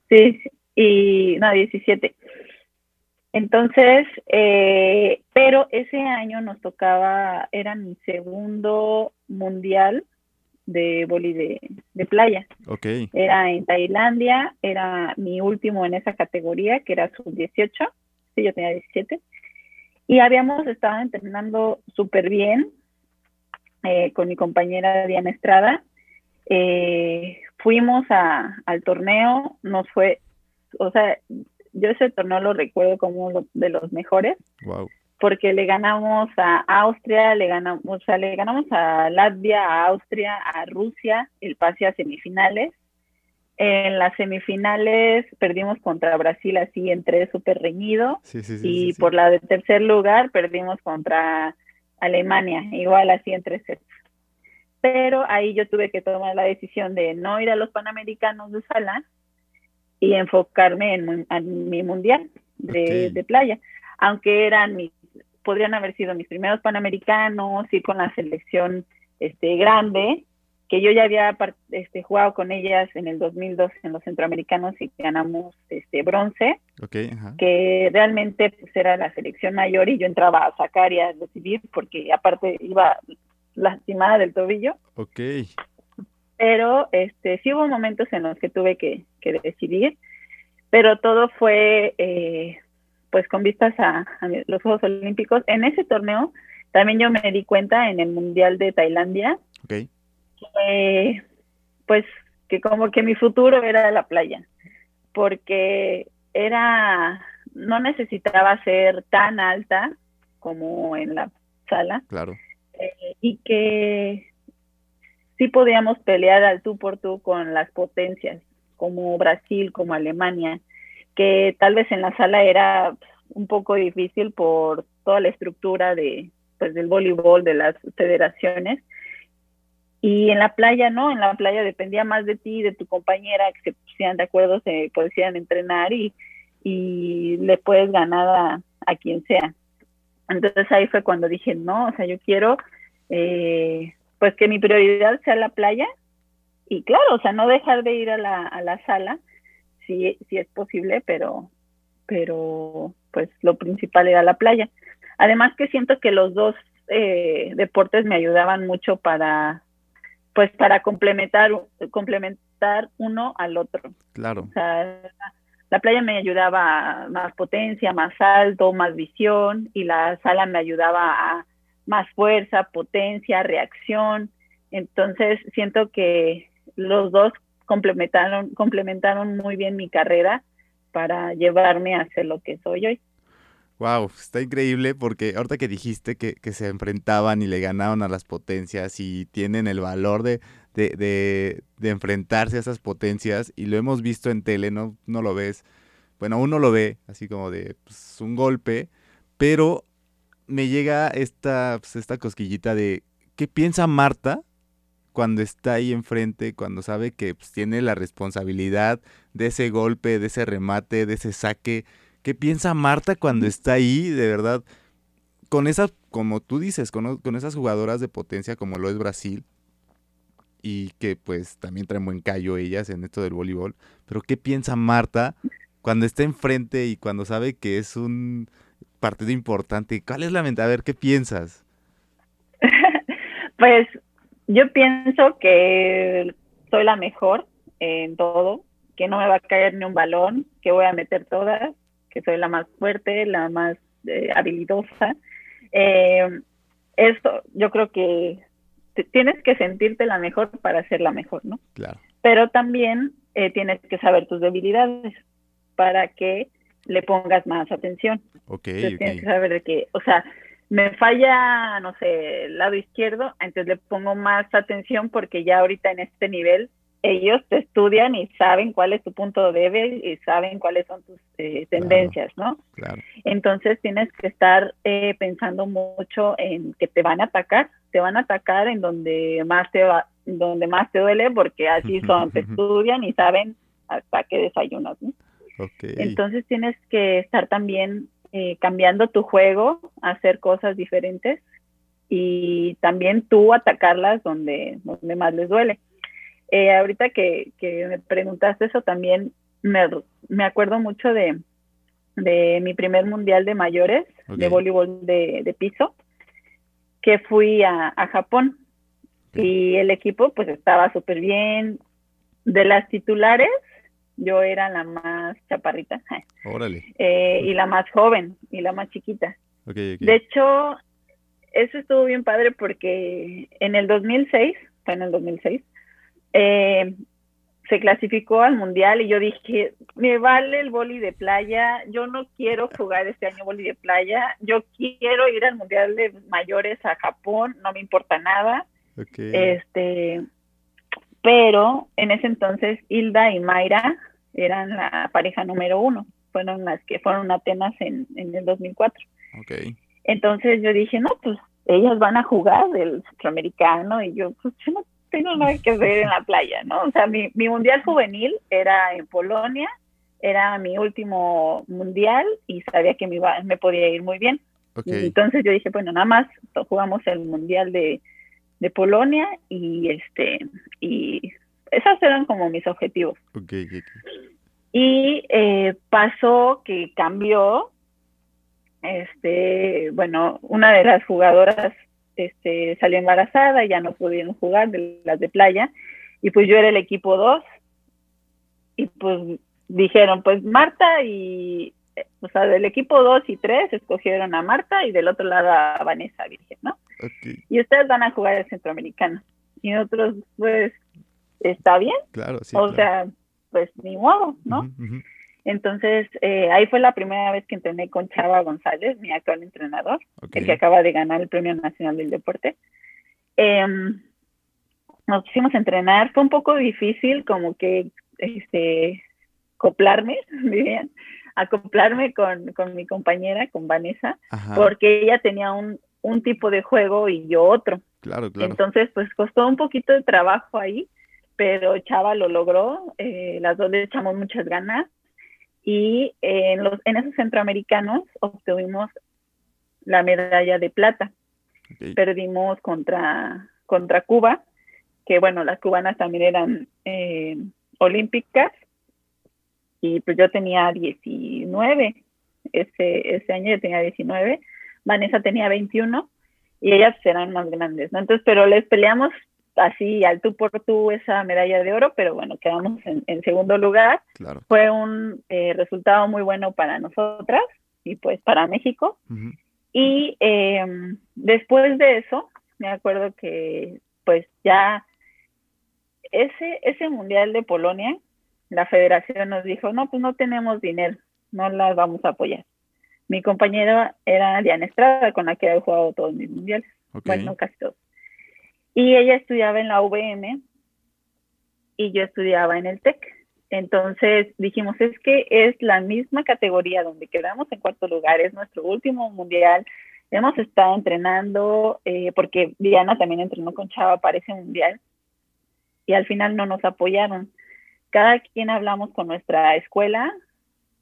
Sí, y no, 17. Entonces, eh, pero ese año nos tocaba, era mi segundo mundial de boli de, playa. Ok. Era en Tailandia, era mi último en esa categoría, que era sub-18, sí, yo tenía 17. Y habíamos estado entrenando súper bien eh, con mi compañera Diana Estrada. Eh, fuimos a, al torneo, nos fue, o sea, yo ese torneo lo recuerdo como de los mejores. Porque le ganamos a Austria, le ganamos, o sea, le ganamos a Latvia, a Austria, a Rusia, el pase a semifinales. En las semifinales perdimos contra Brasil así en tres súper reñido. y por la de tercer lugar perdimos contra Alemania, igual así en tres sets. Pero ahí yo tuve que tomar la decisión de no ir a los Panamericanos de sala y enfocarme en, mi mundial de, playa, aunque eran mis, podrían haber sido mis primeros panamericanos, y con la selección este, grande, que yo ya había este, jugado con ellas en el 2002 en los centroamericanos y ganamos este bronce, que realmente pues, era la selección mayor y yo entraba a sacar y a recibir porque aparte iba lastimada del tobillo. Ok. Pero este, sí hubo momentos en los que tuve que, decidir, pero todo fue eh, pues con vistas a, los Juegos Olímpicos. En ese torneo también yo me di cuenta en el Mundial de Tailandia, pues que como que mi futuro era la playa, porque era, no necesitaba ser tan alta como en la sala. Claro. Eh, y que sí podíamos pelear al tú por tú con las potencias, como Brasil, como Alemania, que tal vez en la sala era un poco difícil por toda la estructura de pues del voleibol de las federaciones. Y en la playa no en la playa dependía más de ti de tu compañera que se pusieran de acuerdo se podían entrenar y, y le puedes ganar a, a, quien sea. Entonces ahí fue cuando dije no o sea yo quiero eh, pues que mi prioridad sea la playa y claro, o sea, no dejar de ir a la, a la sala, si, si es posible, pero, pero pues lo principal era la playa. Además que siento que los dos eh, deportes me ayudaban mucho para, pues para complementar, complementar uno al otro. Claro. O sea, la playa me ayudaba a más potencia, más alto, más visión y la sala me ayudaba a más fuerza, potencia, reacción. Entonces siento que los dos complementaron, complementaron muy bien mi carrera para llevarme a ser lo que soy hoy. Wow, está increíble porque ahorita que dijiste que, se enfrentaban y le ganaron a las potencias y tienen el valor de, de, de, enfrentarse a esas potencias y lo hemos visto en tele, no, no lo ves. Bueno, uno lo ve así como de pues, un golpe, pero me llega esta, pues, esta cosquillita de qué piensa Marta cuando está ahí enfrente, cuando sabe que pues, tiene la responsabilidad de ese golpe, de ese remate, de ese saque ¿Qué piensa Marta cuando está ahí, de verdad? Con esas, como tú dices, con, con esas jugadoras de potencia como lo es Brasil, y que pues también traen buen callo ellas en esto del voleibol, pero ¿qué piensa Marta cuando está enfrente y cuando sabe que es un partido importante? ¿Cuál es la mente? A ver, ¿qué piensas? pues yo pienso que soy la mejor en todo, que no me va a caer ni un balón, que voy a meter todas, que soy la más fuerte, la más eh, habilidosa. Eh, esto, yo creo que tienes que sentirte la mejor para ser la mejor, ¿no? Claro. Pero también eh, tienes que saber tus debilidades para que le pongas más atención. Ok. Tienes que saber de que, o sea, me falla, no sé, el lado izquierdo, entonces le pongo más atención porque ya ahorita en este nivel ellos te estudian y saben cuál es tu punto débil y saben cuáles son tus eh, tendencias, ¿no? Claro. Entonces tienes que estar eh, pensando mucho en que te van a atacar, te van a atacar en donde más te va, donde más te duele, porque así son, te estudian y saben hasta qué desayunas, ¿no? Okay. Entonces tienes que estar también eh, cambiando tu juego, hacer cosas diferentes y también tú atacarlas donde, donde más les duele. Eh, ahorita que, me preguntaste eso también, me, me acuerdo mucho de, de, mi primer mundial de mayores, de voleibol de, piso, que fui a, Japón. Y el equipo pues estaba súper bien. De las titulares, yo era la más chaparrita. Órale. Eh, y la más joven, y la más chiquita. De hecho, eso estuvo bien padre porque en el 2006, fue en el 2006, eh, se clasificó al mundial y yo dije, me vale el boli de playa, yo no quiero jugar este año boli de playa, yo quiero ir al mundial de mayores a Japón, no me importa nada. Este, pero en ese entonces Hilda y Mayra eran la pareja número uno, fueron las que fueron a Atenas en, en el 2004. Entonces yo dije, no, pues ellas van a jugar del centroamericano y yo, pues yo no tengo nada que ver en la playa, ¿no? O sea, mi, mi mundial juvenil era en Polonia, era mi último mundial y sabía que me, iba, me podía ir muy bien. Entonces yo dije, bueno, nada más jugamos el mundial de, de Polonia y este y esos eran como mis objetivos. y eh, pasó que cambió, este, bueno, una de las jugadoras este, salió embarazada ya no pudieron jugar de las de playa. Y pues yo era el equipo 2. Y pues dijeron, pues Marta y, o sea, del equipo 2 y 3 escogieron a Marta y del otro lado a Vanessa Virgen, ¿no? Y ustedes van a jugar el centroamericano. Y nosotros, pues, está bien. Claro, sí. O sea, pues ni modo, ¿no? Entonces, eh, ahí fue la primera vez que entrené con Chava González, mi actual entrenador, el que acaba de ganar el Premio Nacional del Deporte. Em, nos pusimos a entrenar, fue un poco difícil como que este acoplarme, dirían, acoplarme con, con mi compañera, con Vanessa, porque ella tenía un, un tipo de juego y yo otro. Claro, claro. Entonces, pues costó un poquito de trabajo ahí, pero Chava lo logró, eh, las dos le echamos muchas ganas y en, los, en esos centroamericanos obtuvimos la medalla de plata. Perdimos contra, contra Cuba, que bueno, las cubanas también eran eh, olímpicas, y pues yo tenía 19, ese, ese año yo tenía 19, Vanessa tenía 21, y ellas eran más grandes, ¿no? Entonces, pero les peleamos así al tú por tú esa medalla de oro, pero bueno, quedamos en, segundo lugar. Fue un eh, resultado muy bueno para nosotras y pues para México. Y em, después de eso, me acuerdo que pues ya ese, ese mundial de Polonia, la federación nos dijo, no, pues no tenemos dinero, no las vamos a apoyar. Mi compañero era Diana Estrada, con la que he jugado todos mis mundiales. Bueno, casi todos. Y ella estudiaba en la UVM y yo estudiaba en el TEC. Entonces dijimos, es que es la misma categoría donde quedamos en cuarto lugar, es nuestro último mundial. Hemos estado entrenando, eh, porque Diana también entrenó con Chava para ese mundial, y al final no nos apoyaron. Cada quien hablamos con nuestra escuela,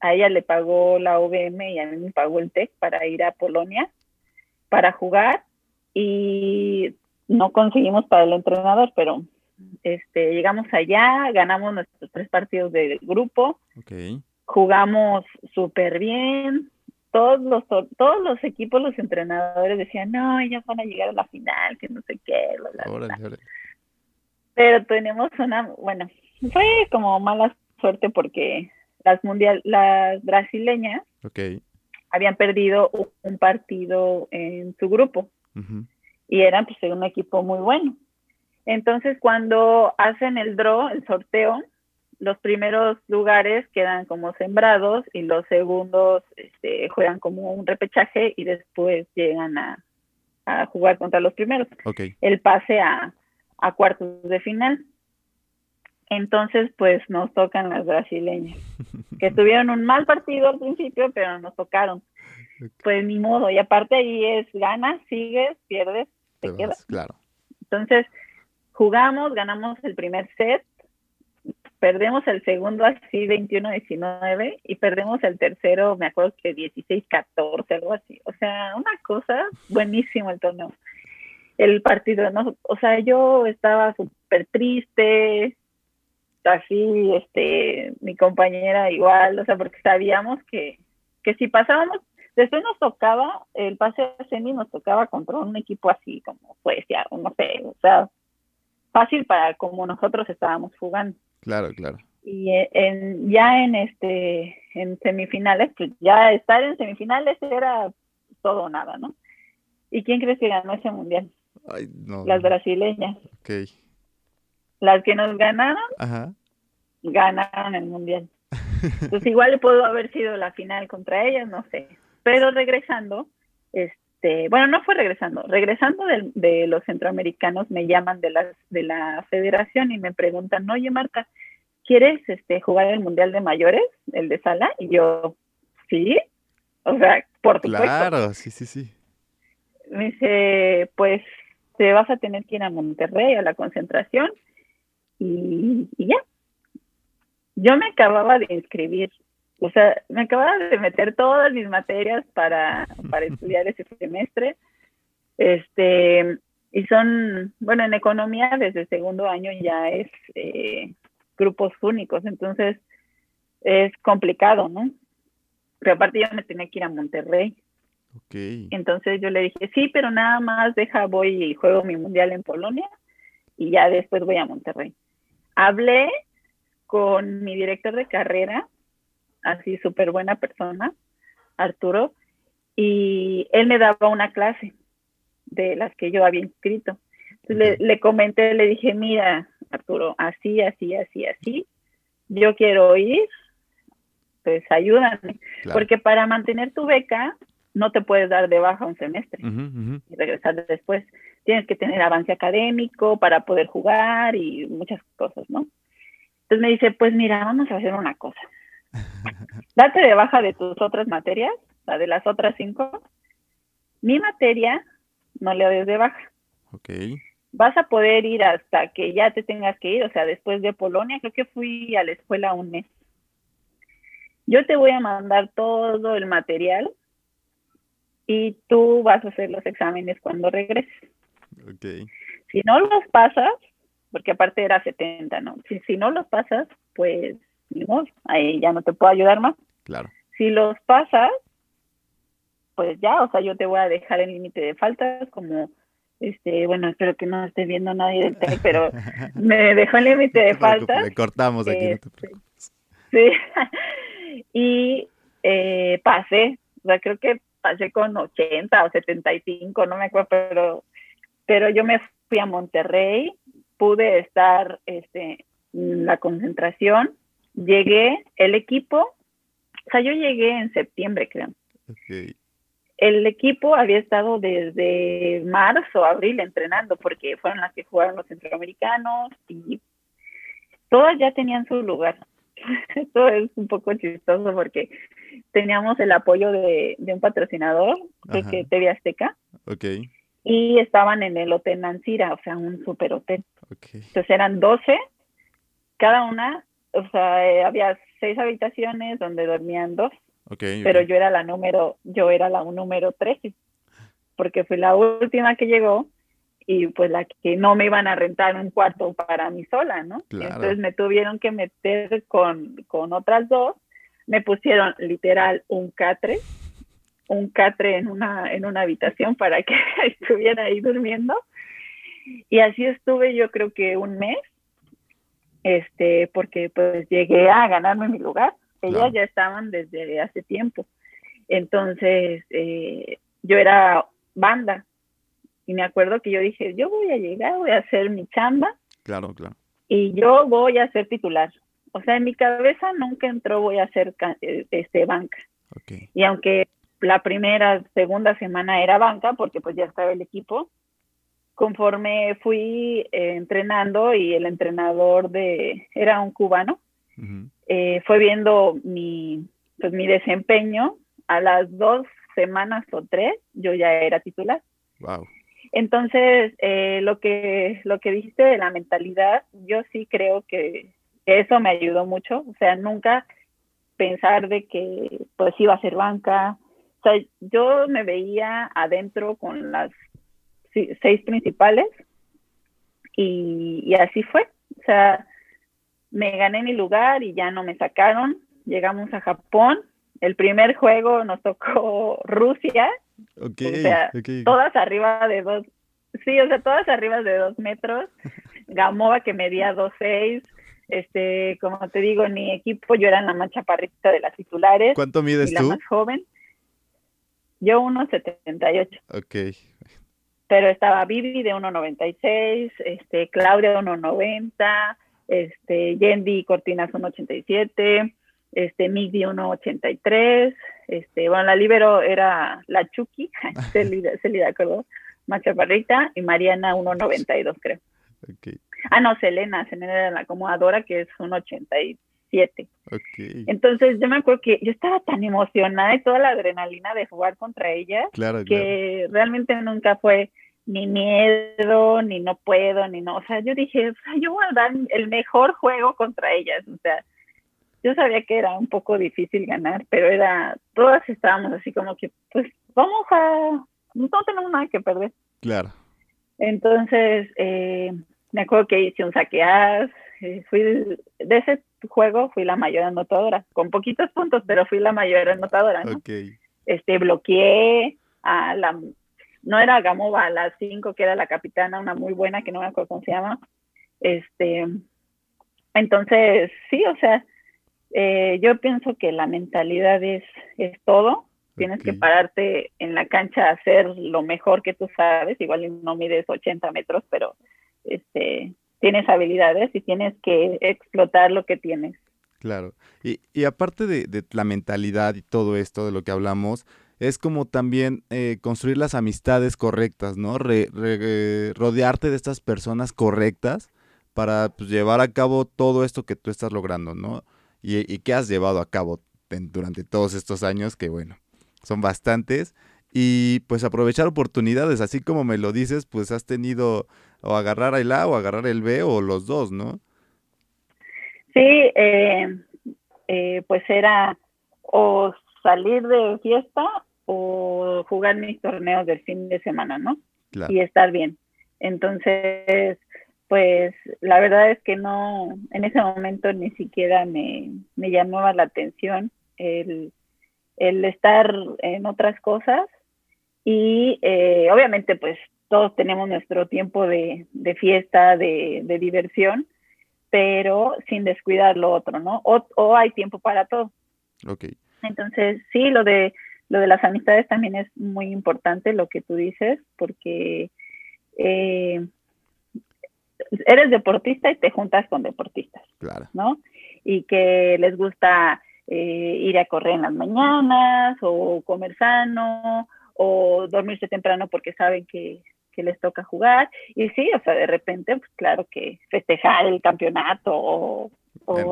a ella le pagó la UVM y a mí me pagó el TEC para ir a Polonia para jugar y no conseguimos para el entrenador, pero este, llegamos allá, ganamos nuestros tres partidos del grupo, jugamos súper bien, todos los, todos los equipos, los entrenadores decían, no, ellos van a llegar a la final, que no sé qué, Pero tenemos una, bueno, fue como mala suerte porque las mundial, las brasileñas habían perdido un partido en su grupo y eran pues un equipo muy bueno. Entonces, cuando hacen el draw, el sorteo, los primeros lugares quedan como sembrados y los segundos este, juegan como un repechaje y después llegan a, jugar contra los primeros. El pase a, cuartos de final. Entonces, pues nos tocan las brasileñas, que tuvieron un mal partido al principio, pero nos tocaron. Pues ni modo, y aparte ahí es ganas, sigues, pierdes, te, quedas. Claro. Entonces, Jugamos, ganamos el primer set, perdemos el segundo así 21-19 y perdemos el tercero, me acuerdo que 16-14, algo así. O sea, una cosa, buenísimo el torneo. El partido, no, o sea, yo estaba súper triste, así, este, mi compañera igual, o sea, porque sabíamos que, que si pasábamos, después nos tocaba, el pase a semi nos tocaba contra un equipo así como Suecia, o no sé, o sea, fácil para como nosotros estábamos jugando. Claro, claro. Y eh, en, ya en este en semifinales, pues ya estar en semifinales era todo o nada, ¿no? ¿Y quién crees que ganó ese mundial? Ay, no, Las brasileñas. Ok. Las que nos ganaron, Ajá. ganaron el mundial. Pues igual pudo haber sido la final contra ellas, no sé. Pero regresando, este bueno, no fue regresando, regresando de, los centroamericanos me llaman de la, de la federación y me preguntan, oye Marta, ¿quieres este, jugar el Mundial de Mayores, el de Sala? Y yo, sí, o sea, por supuesto. Claro, sí, sí, sí. Me dice, pues te vas a tener que ir a Monterrey a la concentración y, y ya. Yo me acababa de inscribir o sea, me acababa de meter todas mis materias para, para estudiar ese semestre. Este, y son, bueno, en economía desde el segundo año ya es eh, grupos únicos, entonces es complicado, ¿no? Pero aparte yo me tenía que ir a Monterrey. Okay. Entonces yo le dije, sí, pero nada más deja, voy y juego mi mundial en Polonia y ya después voy a Monterrey. Hablé con mi director de carrera así súper buena persona, Arturo, y él me daba una clase de las que yo había inscrito. Entonces le, comenté, le dije, mira, Arturo, así, así, así, así, yo quiero ir, pues ayúdame, porque para mantener tu beca no te puedes dar de baja un semestre y regresar después. Tienes que tener avance académico para poder jugar y muchas cosas, ¿no? Entonces me dice, pues mira, vamos a hacer una cosa. Date de baja de tus otras materias, la de las otras cinco. Mi materia no le des de baja. Ok. Vas a poder ir hasta que ya te tengas que ir, o sea, después de Polonia, creo que fui a la escuela un mes. Yo te voy a mandar todo el material y tú vas a hacer los exámenes cuando regreses. Okay. Si no los pasas, porque aparte era 70, ¿no? Si, si no los pasas, pues ahí ya no te puedo ayudar más. Claro. Si los pasas, pues ya, o sea, yo te voy a dejar el límite de faltas como este, bueno, espero que no esté viendo nadie del TEC, pero me dejó el límite de faltas. Le cortamos aquí, este, Sí. y eh, pasé, o sea, creo que pasé con 80 o 75, no me acuerdo, pero, pero yo me fui a Monterrey, pude estar este, en la concentración llegué, el equipo, o sea, yo llegué en septiembre, creo. El equipo había estado desde marzo, abril entrenando porque fueron las que jugaron los centroamericanos y todas ya tenían su lugar. Esto es un poco chistoso porque teníamos el apoyo de, un patrocinador, de que TV Azteca. Y estaban en el Hotel Nancira, o sea, un super hotel. Entonces eran 12, cada una, o sea, eh, había seis habitaciones donde dormían dos. pero yo era la número, yo era la número 13, porque fui la última que llegó y pues la que no me iban a rentar un cuarto para mí sola, ¿no? Entonces me tuvieron que meter con, con otras dos, me pusieron literal un catre, un catre en una, en una habitación para que estuviera ahí durmiendo. Y así estuve yo creo que un mes, este, porque pues llegué a ganarme mi lugar. Ellas ya estaban desde hace tiempo. Entonces, eh, yo era banda, y me acuerdo que yo dije, yo voy a llegar, voy a hacer mi chamba. Claro, claro. Y yo voy a ser titular. O sea, en mi cabeza nunca entró voy a ser eh, este, banca. Y aunque la primera, segunda semana era banca, porque pues ya estaba el equipo, conforme fui eh, entrenando y el entrenador de, era un cubano, eh, fue viendo mi, pues, mi desempeño, a las dos semanas o tres, yo ya era titular. Wow. Entonces, eh, lo, que, lo que dijiste de la mentalidad, yo sí creo que eso me ayudó mucho. O sea, nunca pensar de que pues iba a ser banca. O sea, yo me veía adentro con las seis principales y, y así fue. O sea, me gané mi lugar y ya no me sacaron. Llegamos a Japón. El primer juego nos tocó Rusia o sea, todas arriba de dos, sí, o sea, todas arriba de dos metros. Gamova que medía dos seis. Este, como te digo, mi equipo yo era la más chaparrita de las titulares. ¿Cuánto mides y tú? La más joven. Yo 1.78. Ok. Pero estaba Vivi de 1.96, este, Claudia de 1.90, este, Yendi Cortinas 1.87, este, Migdi 1.83, este, bueno, la libero era la Chucky, se le acuerdo, más chaparrita, y Mariana 1.92 creo. Okay. Ah, no, Selena, Selena era la acomodadora que es 1.87. Okay. Entonces yo me acuerdo que yo estaba tan emocionada y toda la adrenalina de jugar contra ella que realmente nunca fue ni miedo, ni no puedo, ni no. O sea, yo dije, yo voy a dar el mejor juego contra ellas. O sea, yo sabía que era un poco difícil ganar, pero era, todas estábamos así como que, pues vamos a, no tenemos nada que perder. Claro. Entonces, eh, me acuerdo que hice un saqueaz, eh, fui de, ese juego fui la mayor anotadora, con poquitos puntos, pero fui la mayor anotadora, ¿no? Este, bloqueé a la, no era Gamova, a las cinco, que era la capitana, una muy buena, que no me acuerdo cómo se llama. Este, entonces, sí, o sea, eh, yo pienso que la mentalidad es, es todo. Tienes que pararte en la cancha a hacer lo mejor que tú sabes. Igual no mides 80 metros, pero este, tienes habilidades y tienes que explotar lo que tienes. Claro. Y, y aparte de, de, la mentalidad y todo esto de lo que hablamos, es como también eh, construir las amistades correctas, ¿no? rodearte de estas personas correctas para pues, llevar a cabo todo esto que tú estás logrando, ¿no? y, que has llevado a cabo durante todos estos años, que bueno, son bastantes. Y pues aprovechar oportunidades, así como me lo dices, pues has tenido o agarrar el A o agarrar el B o los dos, ¿no? Sí, eh, eh, pues era o salir de fiesta o jugar mis torneos del fin de semana, ¿no? Y estar bien. Entonces, pues la verdad es que no, en ese momento ni siquiera me, me llamaba la atención el, el, estar en otras cosas y eh, obviamente pues todos tenemos nuestro tiempo de, de fiesta, de, de, diversión, pero sin descuidar lo otro, ¿no? O, o hay tiempo para todo. Okay. Entonces, sí, lo de, lo de las amistades también es muy importante, lo que tú dices, porque eh, eres deportista y te juntas con deportistas, claro. ¿no? Y que les gusta eh, ir a correr en las mañanas o comer sano o dormirse temprano porque saben que, les toca jugar. Y sí, o sea, de repente, pues claro que festejar el campeonato o,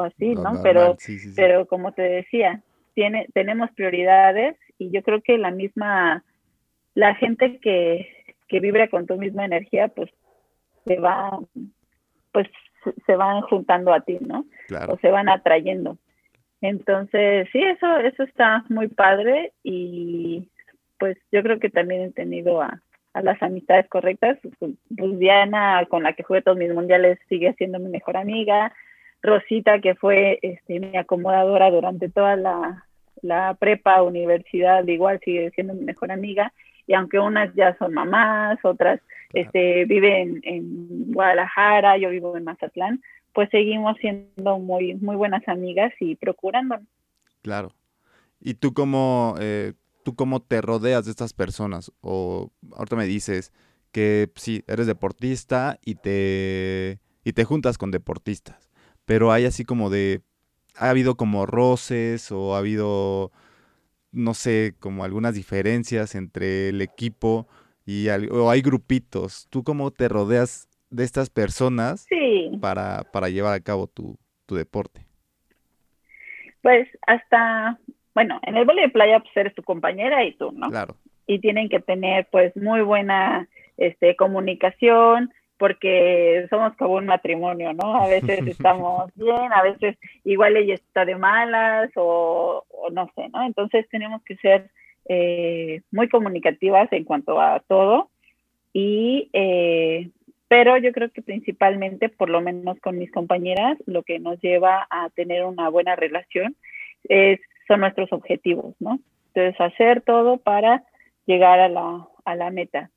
así, ¿no? pero, pero como te decía, tiene, tenemos prioridades y yo creo que la misma, la gente que, que vibra con tu misma energía, pues se va, pues se van juntando a ti, ¿no? O se van atrayendo. Entonces, sí, eso, eso está muy padre y pues yo creo que también he tenido a, a las amistades correctas. Pues, Diana, con la que jugué todos mis mundiales, sigue siendo mi mejor amiga. Rosita, que fue este, mi acomodadora durante toda la, la prepa, universidad, igual sigue siendo mi mejor amiga. Y aunque unas ya son mamás, otras este, viven en Guadalajara, yo vivo en Mazatlán, pues seguimos siendo muy, muy buenas amigas y procurándonos. Claro. ¿Y tú cómo, eh, tú cómo te rodeas de estas personas? O ahorita me dices que sí, eres deportista y te, y te juntas con deportistas, pero hay así como de, ha habido como roces o ha habido, no sé, como algunas diferencias entre el equipo y o hay grupitos. ¿Tú cómo te rodeas de estas personas para, para llevar a cabo tu, tu deporte? Pues hasta, bueno, en el voleibol de playa pues eres tu compañera y tú, ¿no? Claro. Y tienen que tener pues muy buena este, comunicación, porque somos como un matrimonio, ¿no? A veces estamos bien, a veces igual ella está de malas o, o no sé, ¿no? Entonces tenemos que ser eh, muy comunicativas en cuanto a todo. Y, eh, pero yo creo que principalmente, por lo menos con mis compañeras, lo que nos lleva a tener una buena relación es, son nuestros objetivos, ¿no? Entonces, hacer todo para llegar a la, a la meta.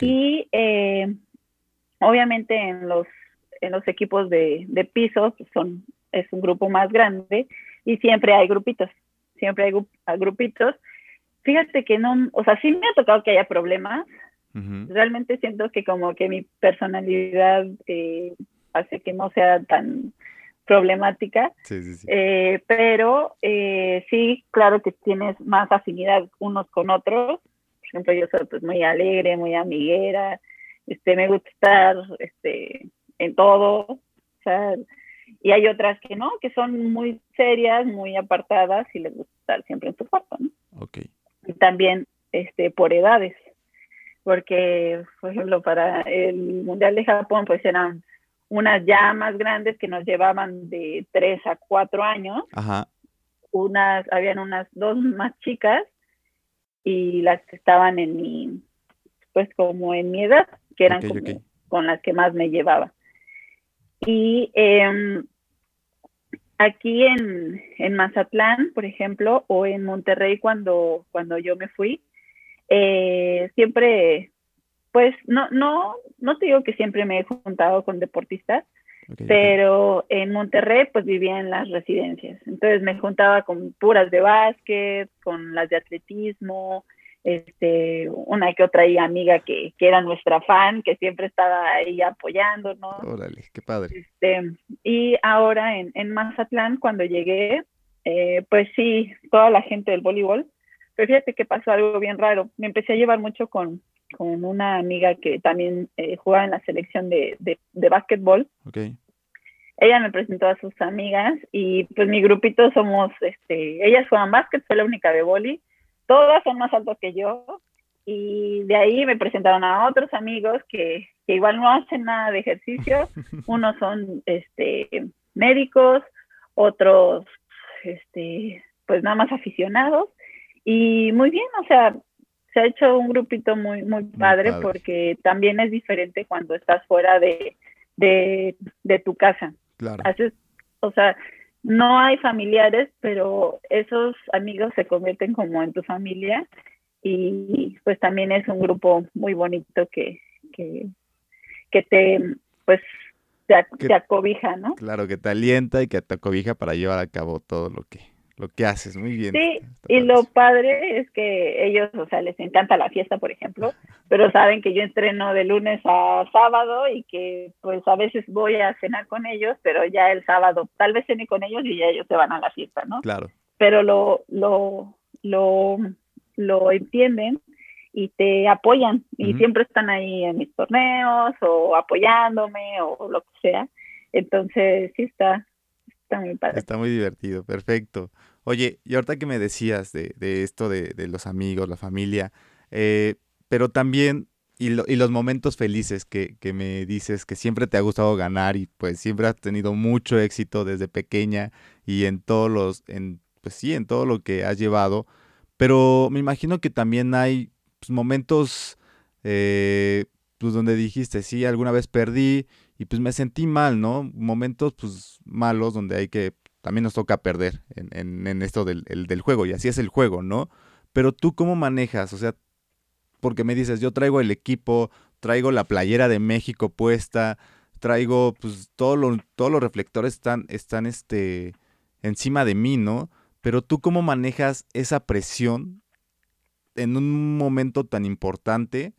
Y eh, obviamente en los, en los equipos de, de pisos son, es un grupo más grande y siempre hay grupitos, siempre hay grupitos Fíjate que no, o sea, sí me ha tocado que haya problemas. Realmente siento que como que mi personalidad eh, hace que no sea tan problemática. Sí, sí, sí. Eh, pero eh, sí, claro que tienes más afinidad unos con otros. Por ejemplo, yo soy pues muy alegre, muy amiguera, este, me gusta estar este, en todo. O sea, y hay otras que no, que son muy serias, muy apartadas y les gusta estar siempre en su cuarto, ¿no? Y también este, por edades, porque, por ejemplo, para el Mundial de Japón, pues eran unas ya más grandes que nos llevaban de 3 a 4 años. Ajá. Unas, habían unas dos más chicas y las que estaban en mi, pues como en mi edad, que eran con las que más me llevaba. Y eh, Aquí en, en, Mazatlán, por ejemplo, o en Monterrey cuando, cuando yo me fui, eh, siempre, pues no, no, no te digo que siempre me he juntado con deportistas, pero en Monterrey pues vivía en las residencias. Entonces me juntaba con puras de básquet, con las de atletismo, este, una que otra amiga que, que, era nuestra fan, que siempre estaba ahí apoyándonos. Órale, qué padre. Este, y ahora en, en Mazatlán, cuando llegué, eh, pues sí, toda la gente del voleibol, pero fíjate que pasó algo bien raro. Me empecé a llevar mucho con, con una amiga que también eh, jugaba en la selección de, de, de básquetbol. Okay. Ella me presentó a sus amigas y pues mi grupito somos, este, ellas juegan básquet, fue la única de voleibol todas son más altas que yo y de ahí me presentaron a otros amigos que, igual no hacen nada de ejercicio, unos son este médicos, otros este pues nada más aficionados y muy bien, o sea, se ha hecho un grupito muy muy padre, porque también es diferente cuando estás fuera de, de, de tu casa. Claro. Haces, o sea, no hay familiares, pero esos amigos se convierten como en tu familia y pues también es un grupo muy bonito que, que, que te, pues, te, te, acobija, ¿no? Claro, que te alienta y que te acobija para llevar a cabo todo lo que, lo que haces, muy bien. Sí, y lo padre es que ellos, o sea, les encanta la fiesta, por ejemplo, pero saben que yo entreno de lunes a sábado y que pues a veces voy a cenar con ellos, pero ya el sábado tal vez cene con ellos y ya ellos se van a la fiesta, ¿no? Claro. pero lo, lo, lo, lo entienden y te apoyan y siempre están ahí en mis torneos o apoyándome o lo que sea. Entonces, sí está, está muy divertido, perfecto. Oye, y ahorita que me decías de, de esto de, de, los amigos, la familia, eh, pero también, y, y, los momentos felices que, que me dices que siempre te ha gustado ganar y pues siempre has tenido mucho éxito desde pequeña y en todos los, en, pues sí, en todo lo que has llevado, pero me imagino que también hay pues, momentos eh, pues donde dijiste, sí, alguna vez perdí y pues me sentí mal, ¿no? Momentos pues malos donde hay que, también nos toca perder en, en, esto del, del, juego y así es el juego, ¿no? Pero tú cómo manejas, o sea, porque me dices, yo traigo el equipo, traigo la playera de México puesta, traigo pues todos los reflectores están, están este, encima de mí, ¿no? Pero tú cómo manejas esa presión en un momento tan importante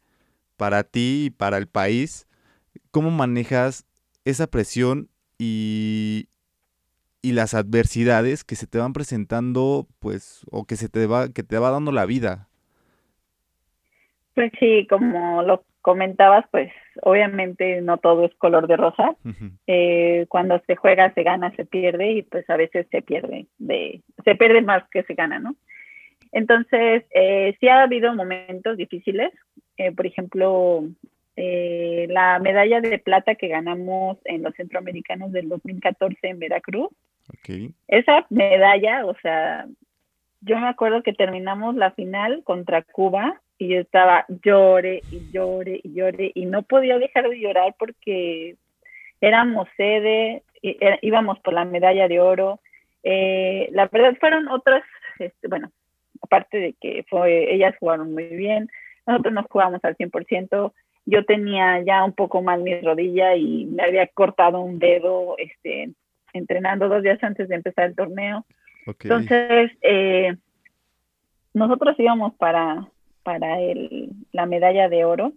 para ti y para el país, ¿cómo manejas esa presión y, y las adversidades que se te van presentando, pues, o que se te va, que te va dando la vida? Pues sí, como lo comentabas, pues obviamente no todo es color de rosa. eh, cuando se juega, se gana, se pierde y pues a veces se pierde, de, se pierde más que se gana, ¿no? Entonces, eh, sí ha habido momentos difíciles. Eh, por ejemplo, eh, la medalla de plata que ganamos en los centroamericanos del 2014 en Veracruz. Esa medalla, o sea, yo me acuerdo que terminamos la final contra Cuba y yo estaba llore y llore y llore y no podía dejar de llorar porque éramos sede, íbamos por la medalla de oro. la verdad fueron otras, este, bueno, aparte de que fue, ellas jugaron muy bien, nosotros nos jugamos al 100%, yo tenía ya un poco mal mi rodilla y me había cortado un dedo este, entrenando dos días antes de empezar el torneo. Entonces, eh, nosotros íbamos para, para el, la medalla de oro.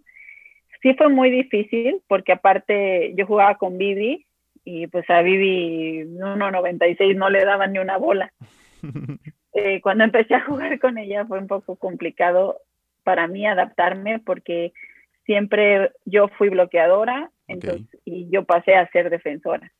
Sí fue muy difícil porque aparte yo jugaba con Vivi y pues a Vivi 1.96 no le daba ni una bola. Eh, cuando empecé a jugar con ella fue un poco complicado para mí adaptarme porque siempre yo fui bloqueadora entonces, y yo pasé a ser defensora.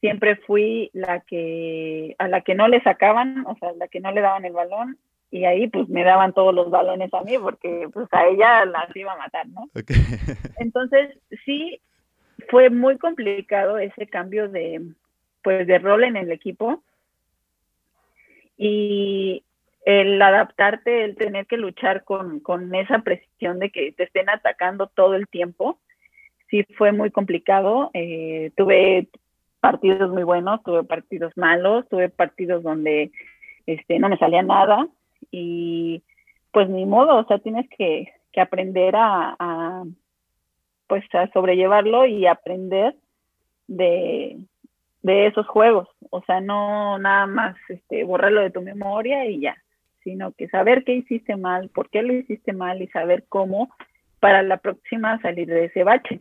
Siempre fui la que, a la que no le sacaban, o sea, la que no le daban el balón y ahí pues me daban todos los balones a mí porque pues a ella las iba a matar, ¿no? Entonces sí fue muy complicado ese cambio de pues de rol en el equipo y el adaptarte, el tener que luchar con, con, esa presión de que te estén atacando todo el tiempo, sí fue muy complicado. Eh, tuve partidos muy buenos, tuve partidos malos, tuve partidos donde este, no me salía nada y pues ni modo, o sea, tienes que, que aprender a, a, pues a sobrellevarlo y aprender de, de esos juegos, o sea, no nada más este, borrarlo de tu memoria y ya, sino que saber qué hiciste mal, por qué lo hiciste mal y saber cómo para la próxima salir de ese bache.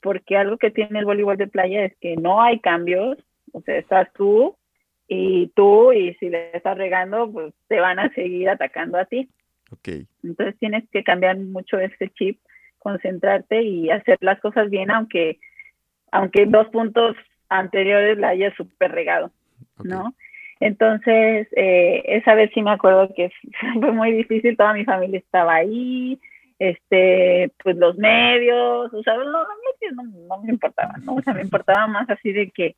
Porque algo que tiene el voleibol de playa es que no hay cambios, o sea, estás tú y tú y si le estás regando, pues te van a seguir atacando a ti. Okay. Entonces tienes que cambiar mucho ese chip, concentrarte y hacer las cosas bien, aunque aunque dos puntos anteriores la haya súper regado, ¿no? Entonces, eh, esa vez sí me acuerdo que fue muy difícil, toda mi familia estaba ahí, este, pues los medios, o sea, los medios no, no, me importaban, ¿no? O sea, me importaba más así de que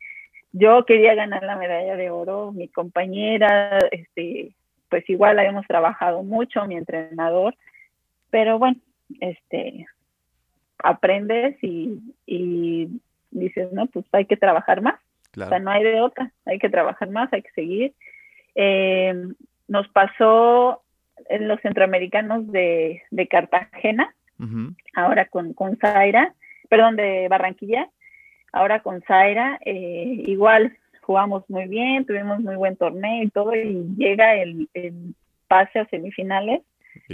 yo quería ganar la medalla de oro, mi compañera, este, pues igual habíamos trabajado mucho, mi entrenador, pero bueno, este, aprendes y, y dices, no, pues hay que trabajar más. O sea, no hay de otra, hay que trabajar más, hay que seguir. Eh, nos pasó en los centroamericanos de, de Cartagena, ahora con, con Zaira, perdón, de Barranquilla, ahora con Zaira, eh, igual jugamos muy bien, tuvimos muy buen torneo y todo, y llega el, pase a semifinales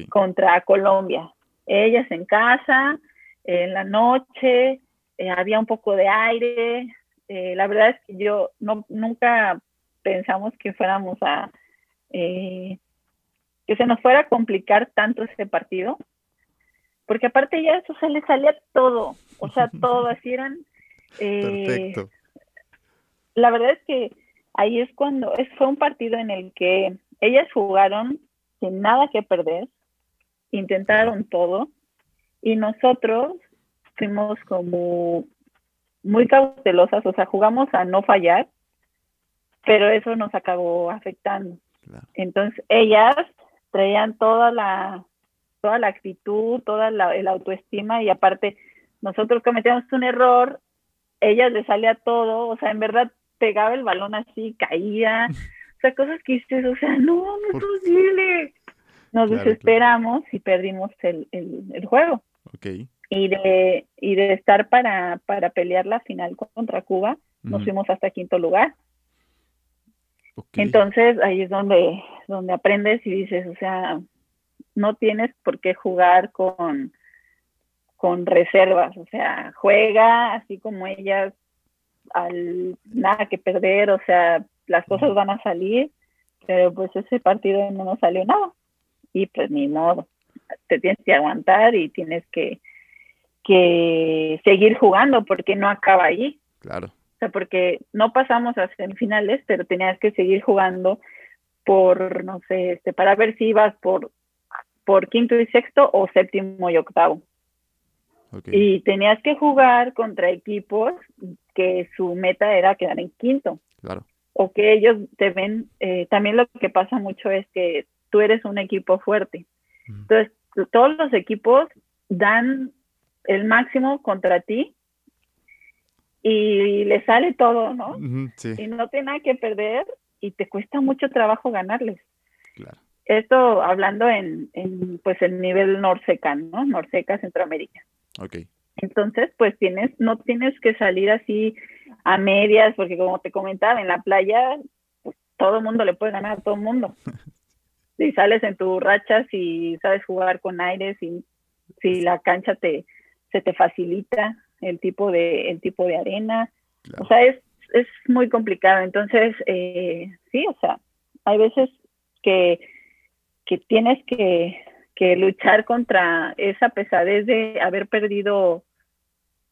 contra Colombia. Ellas en casa, en la noche, eh, había un poco de aire. Eh, la verdad es que yo no, nunca pensamos que fuéramos a, eh, que se nos fuera a complicar tanto ese partido, porque aparte ya eso se le salía todo, o sea, todo así eran... Eh, Perfecto. La verdad es que ahí es cuando, es, fue un partido en el que ellas jugaron sin nada que perder, intentaron todo, y nosotros fuimos como muy cautelosas, o sea, jugamos a no fallar, pero eso nos acabó afectando. Entonces, ellas traían toda la, toda la actitud, toda la el autoestima y aparte nosotros cometíamos un error, ellas le salía todo, o sea, en verdad pegaba el balón así, caía, o sea, cosas que dices, o sea, no, no es posible. Nos desesperamos y perdimos el, el, juego. Y de, y de estar para, para pelear la final contra Cuba, nos fuimos hasta quinto lugar. Entonces ahí es donde, donde aprendes y dices, o sea, no tienes por qué jugar con, con reservas, o sea, juega así como ellas, al nada que perder, o sea, las cosas van a salir, pero pues ese partido no nos salió nada. Y pues ni modo, te tienes que aguantar y tienes que, que seguir jugando porque no acaba ahí. Claro porque no pasamos a semifinales, pero tenías que seguir jugando por, no sé, este, para ver si ibas por, por quinto y sexto o séptimo y octavo. Y tenías que jugar contra equipos que su meta era quedar en quinto. Claro. O que ellos te ven, eh, también lo que pasa mucho es que tú eres un equipo fuerte. Entonces, todos los equipos dan el máximo contra ti y le sale todo, ¿no? Y no tiene nada que perder y te cuesta mucho trabajo ganarles. Claro. Esto hablando en, en pues el nivel Norseca, ¿no? Norseca, Centroamérica. Ok. Entonces, pues tienes, no tienes que salir así a medias, porque como te comentaba, en la playa pues, todo el mundo le puede ganar a todo el mundo. si sales en tu racha, si sabes jugar con aire, si, si la cancha te, se te facilita, el tipo de, el tipo de arena. O sea, es, es muy complicado. Entonces, eh, sí, o sea, hay veces que, que tienes que, que luchar contra esa pesadez de haber perdido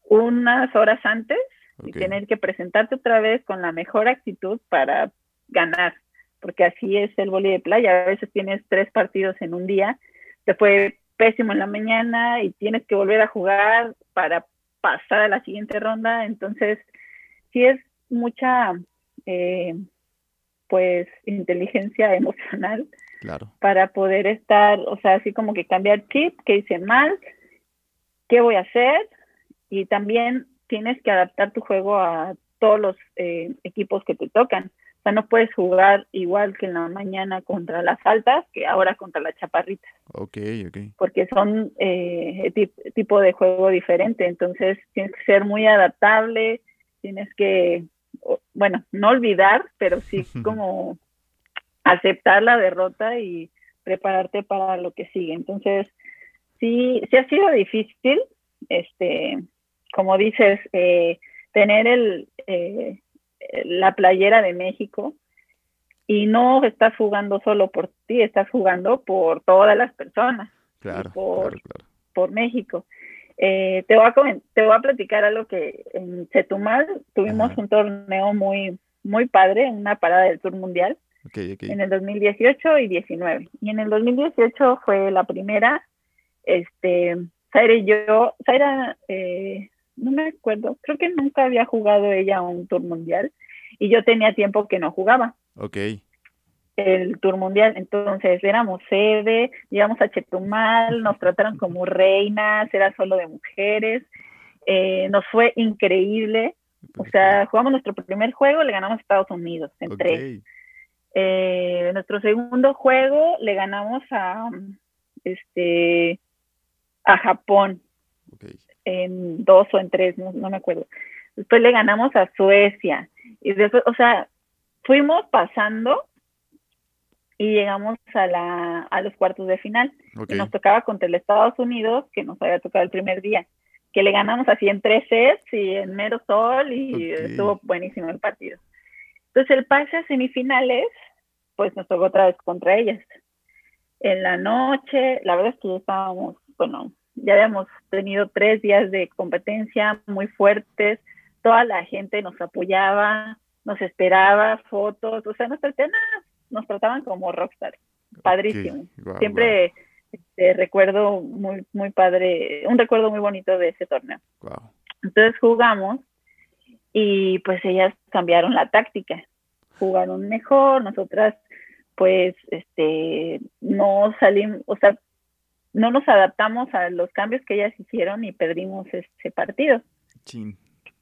unas horas antes y tener que presentarte otra vez con la mejor actitud para ganar, porque así es el boli de playa. A veces tienes tres partidos en un día, te fue pésimo en la mañana y tienes que volver a jugar para pasar a la siguiente ronda. Entonces, sí es mucha, eh, pues, inteligencia emocional claro. para poder estar, o sea, así como que cambiar chip, qué hice mal, qué voy a hacer, y también tienes que adaptar tu juego a todos los eh, equipos que te tocan. O sea, no puedes jugar igual que en la mañana contra las altas que ahora contra las chaparritas. Ok, ok. Porque son eh, tipo de juego diferente, entonces tienes que ser muy adaptable, tienes que, bueno, no olvidar, pero sí como aceptar la derrota y prepararte para lo que sigue. Entonces, sí, sí ha sido difícil, este, como dices, eh, tener el... Eh, la playera de México y no estás jugando solo por ti, estás jugando por todas las personas. Claro, por, claro, por México. Eh, te, voy a te voy a platicar algo que en Chetumal tuvimos un torneo muy, muy padre, una parada del Tour Mundial. En el 2018 y 19. Y en el 2018 fue la primera, este, Zaira y yo, Zaira eh, no me acuerdo, creo que nunca había jugado ella un tour mundial y yo tenía tiempo que no jugaba. Ok. El tour mundial, entonces éramos sede, llegamos a Chetumal, nos trataron como reinas, era solo de mujeres, eh, nos fue increíble. O sea, jugamos nuestro primer juego, le ganamos a Estados Unidos en tres. Eh, nuestro segundo juego le ganamos a este a Japón en dos o en tres, no, me acuerdo. Después le ganamos a Suecia. Y después, o sea, fuimos pasando y llegamos a, la, a los cuartos de final. Y nos tocaba contra el Estados Unidos, que nos había tocado el primer día, que le ganamos así en tres sets y en mero sol y estuvo buenísimo el partido. Entonces el pase a semifinales, pues nos tocó otra vez contra ellas. En la noche, la verdad es que ya estábamos, bueno, ya habíamos tenido tres días de competencia muy fuertes, toda la gente nos apoyaba, nos esperaba, fotos, o sea, nos trataban, nos trataban como rockstar, padrísimo. Siempre este, recuerdo muy, muy padre, un recuerdo muy bonito de ese torneo. Entonces jugamos y pues ellas cambiaron la táctica, jugaron mejor, nosotras pues este no salimos, o sea, no nos adaptamos a los cambios que ellas hicieron y perdimos ese partido.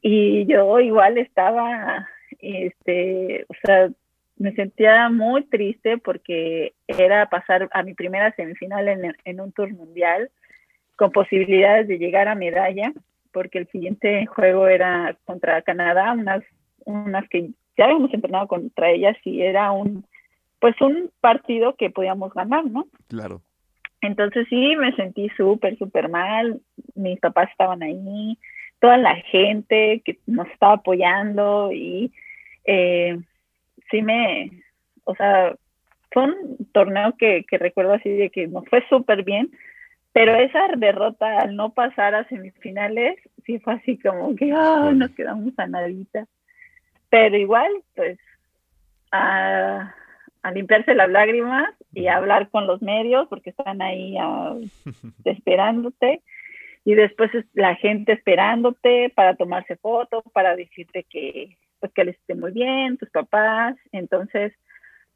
Y yo igual estaba, este, o sea, me sentía muy triste porque era pasar a mi primera semifinal en, en un tour mundial con posibilidades de llegar a medalla porque el siguiente juego era contra Canadá, unas, unas que ya habíamos entrenado contra ellas y era un, pues un partido que podíamos ganar, ¿no? Claro. Entonces sí, me sentí súper, súper mal, mis papás estaban ahí, toda la gente que nos estaba apoyando y eh, sí me, o sea, fue un torneo que, que recuerdo así de que nos fue súper bien, pero esa derrota al no pasar a semifinales, sí fue así como que oh, nos quedamos a nadita. Pero igual, pues, a, limpiarse las lágrimas y a hablar con los medios, porque están ahí ah, esperándote. Y después la gente esperándote para tomarse fotos, para decirte que, pues, que les esté muy bien, tus papás. Entonces,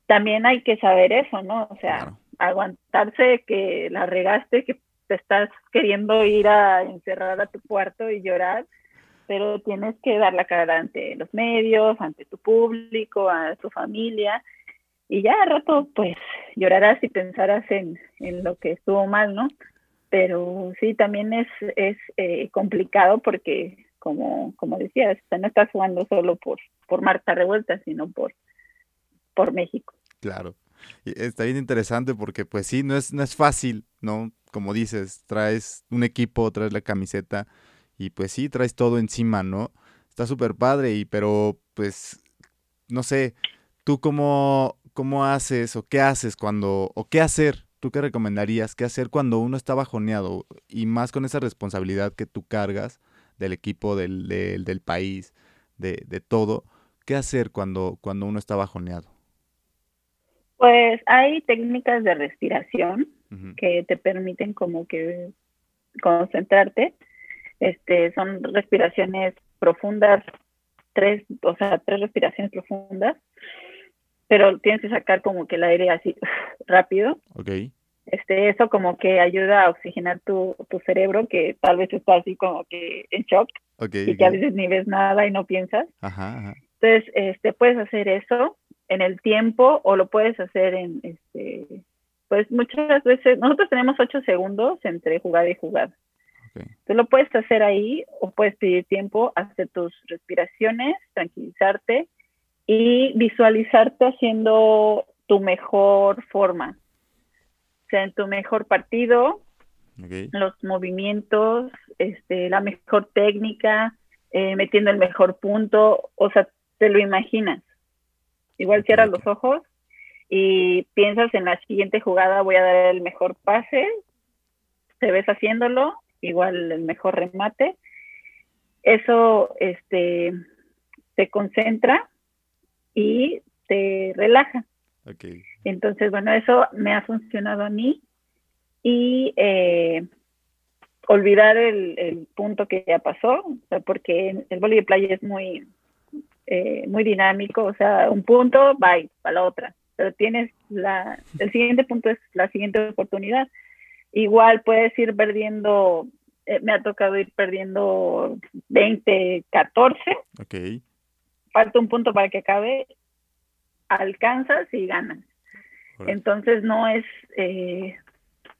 también hay que saber eso, ¿no? O sea, aguantarse que la regaste, que te estás queriendo ir a encerrar a tu cuarto y llorar, pero tienes que dar la cara ante los medios, ante tu público, a tu familia, y ya a rato pues llorarás y pensarás en, en lo que estuvo mal, ¿no? Pero sí, también es, es eh, complicado porque, como, como decías, no estás jugando solo por, por Marta Revuelta, sino por, por México. Claro. Está bien interesante porque pues sí, no es, no es fácil, ¿no? Como dices, traes un equipo, traes la camiseta y pues sí, traes todo encima, ¿no? Está súper padre, y, pero pues, no sé, ¿tú cómo, cómo haces o qué haces cuando, o qué hacer? ¿Tú qué recomendarías? ¿Qué hacer cuando uno está bajoneado? Y más con esa responsabilidad que tú cargas del equipo, del, del, país, de, de, todo. ¿Qué hacer cuando, cuando uno está bajoneado? Pues hay técnicas de respiración que te permiten como que concentrarte. Este, son respiraciones profundas, tres, o sea, tres respiraciones profundas, pero tienes que sacar como que el aire así rápido. Okay. Este, eso como que ayuda a oxigenar tu, tu cerebro, que tal vez está así como que en shock, y que a veces ni ves nada y no piensas. Ajá, Entonces, este, puedes hacer eso en el tiempo o lo puedes hacer en, este, pues muchas veces, nosotros tenemos ocho segundos entre jugada y jugada. Tú lo puedes hacer ahí o puedes pedir tiempo, hacer tus respiraciones, tranquilizarte y visualizarte haciendo tu mejor forma. O sea, en tu mejor partido, los movimientos, este, la mejor técnica, eh, metiendo el mejor punto, o sea, te lo imaginas. Igual cierras los ojos y piensas en la siguiente jugada voy a dar el mejor pase, te ves haciéndolo, igual el mejor remate. Eso este, te concentra y te relaja. Entonces, bueno, eso me ha funcionado a mí y eh, olvidar el, punto que ya pasó, porque el voleibol de playa es muy, eh, muy dinámico, o sea, un punto, bye, para la otra, pero tienes la, el siguiente punto es la siguiente oportunidad. Igual puedes ir perdiendo, eh, me ha tocado ir perdiendo 20, 14. Ok. Falta un punto para que acabe, alcanzas y ganas. Entonces no es, eh,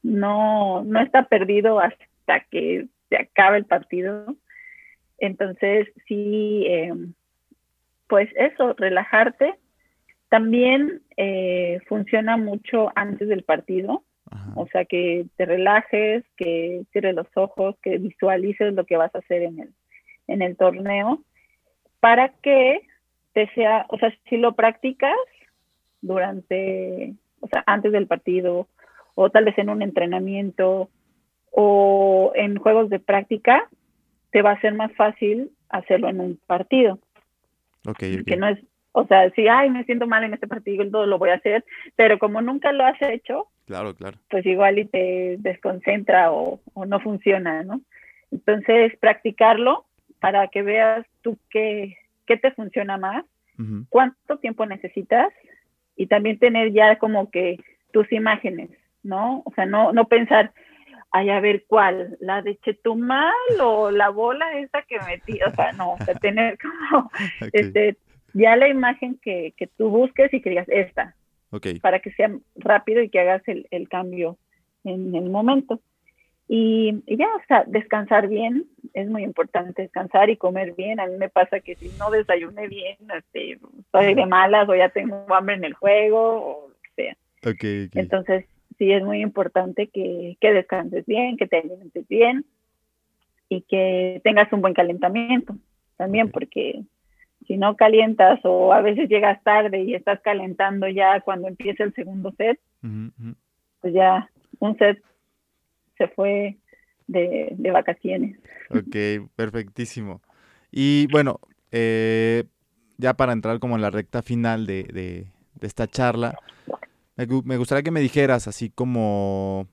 no, no está perdido hasta que se acabe el partido. Entonces sí, eh, pues eso, relajarte. También eh, funciona mucho antes del partido, o sea, que te relajes, que cierres los ojos, que visualices lo que vas a hacer en el, en el torneo, para que te sea, o sea, si lo practicas, durante, o sea, antes del partido, o tal vez en un entrenamiento, o en juegos de práctica, te va a ser más fácil hacerlo en un partido. Okay, Que no es, o sea, si, ay, me siento mal en este partido, todo lo voy a hacer, pero como nunca lo has hecho, claro, claro. pues igual y te desconcentra o, o no funciona, ¿no? Entonces, practicarlo para que veas tú qué, qué te funciona más, cuánto tiempo necesitas y también tener ya como que tus imágenes, ¿no? O sea, no, no pensar, ay, a ver cuál, la de Chetumal o la bola esa que metí, o sea, no, o sea, tener como, este, ya la imagen que, que, tú busques y que digas esta, okay. para que sea rápido y que hagas el, el cambio en el momento. Y, ya, o sea, descansar bien, es muy importante descansar y comer bien. A mí me pasa que si no desayuné bien, este, estoy de malas o ya tengo hambre en el juego o lo que sea. Okay, Entonces, sí es muy importante que, que descanses bien, que te alimentes bien y que tengas un buen calentamiento también, porque si no calientas o a veces llegas tarde y estás calentando ya cuando empieza el segundo set, pues ya un set se fue de, vacaciones. Ok, perfectísimo. Y bueno, eh, ya para entrar como en la recta final de, esta charla, me, gustaría que me dijeras así como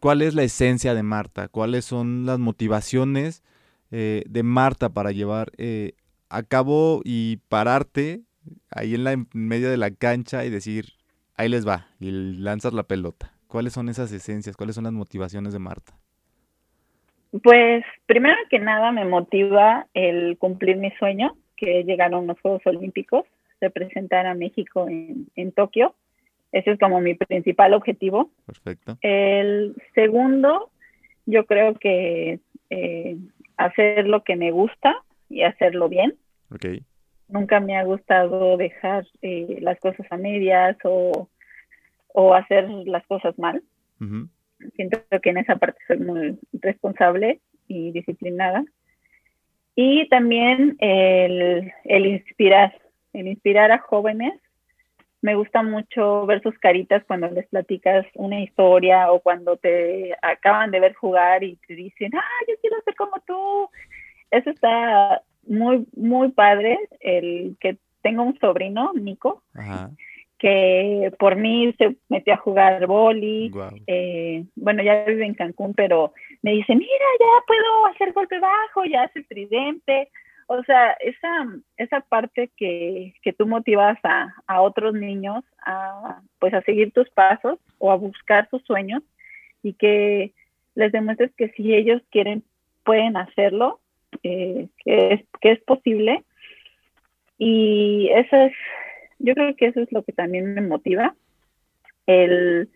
cuál es la esencia de Marta, cuáles son las motivaciones eh, de Marta para llevar eh, a cabo y pararte ahí en, la, en medio de la cancha y decir, ahí les va, y lanzas la pelota. ¿Cuáles son esas esencias? ¿Cuáles son las motivaciones de Marta? Pues primero que nada me motiva el cumplir mi sueño, que llegaron los Juegos Olímpicos, representar a México en, en Tokio. Ese es como mi principal objetivo. Perfecto. El segundo, yo creo que eh, hacer lo que me gusta y hacerlo bien. Okay. Nunca me ha gustado dejar eh, las cosas a medias o o hacer las cosas mal. Siento que en esa parte soy muy responsable y disciplinada. Y también el, el inspirar, el inspirar a jóvenes. Me gusta mucho ver sus caritas cuando les platicas una historia o cuando te acaban de ver jugar y te dicen, ah, yo quiero ser como tú. Eso está muy, muy padre, el que tengo un sobrino, Nico, Ajá que por mí se metió a jugar boli. Eh, bueno, ya vive en Cancún, pero me dice, mira, ya puedo hacer golpe bajo, ya hace tridente. O sea, esa, esa parte que, que tú motivas a, a, otros niños a, pues a seguir tus pasos o a buscar sus sueños y que les demuestres que si ellos quieren, pueden hacerlo, eh, que, es, que es posible. Y eso es yo creo que eso es lo que también me motiva, el,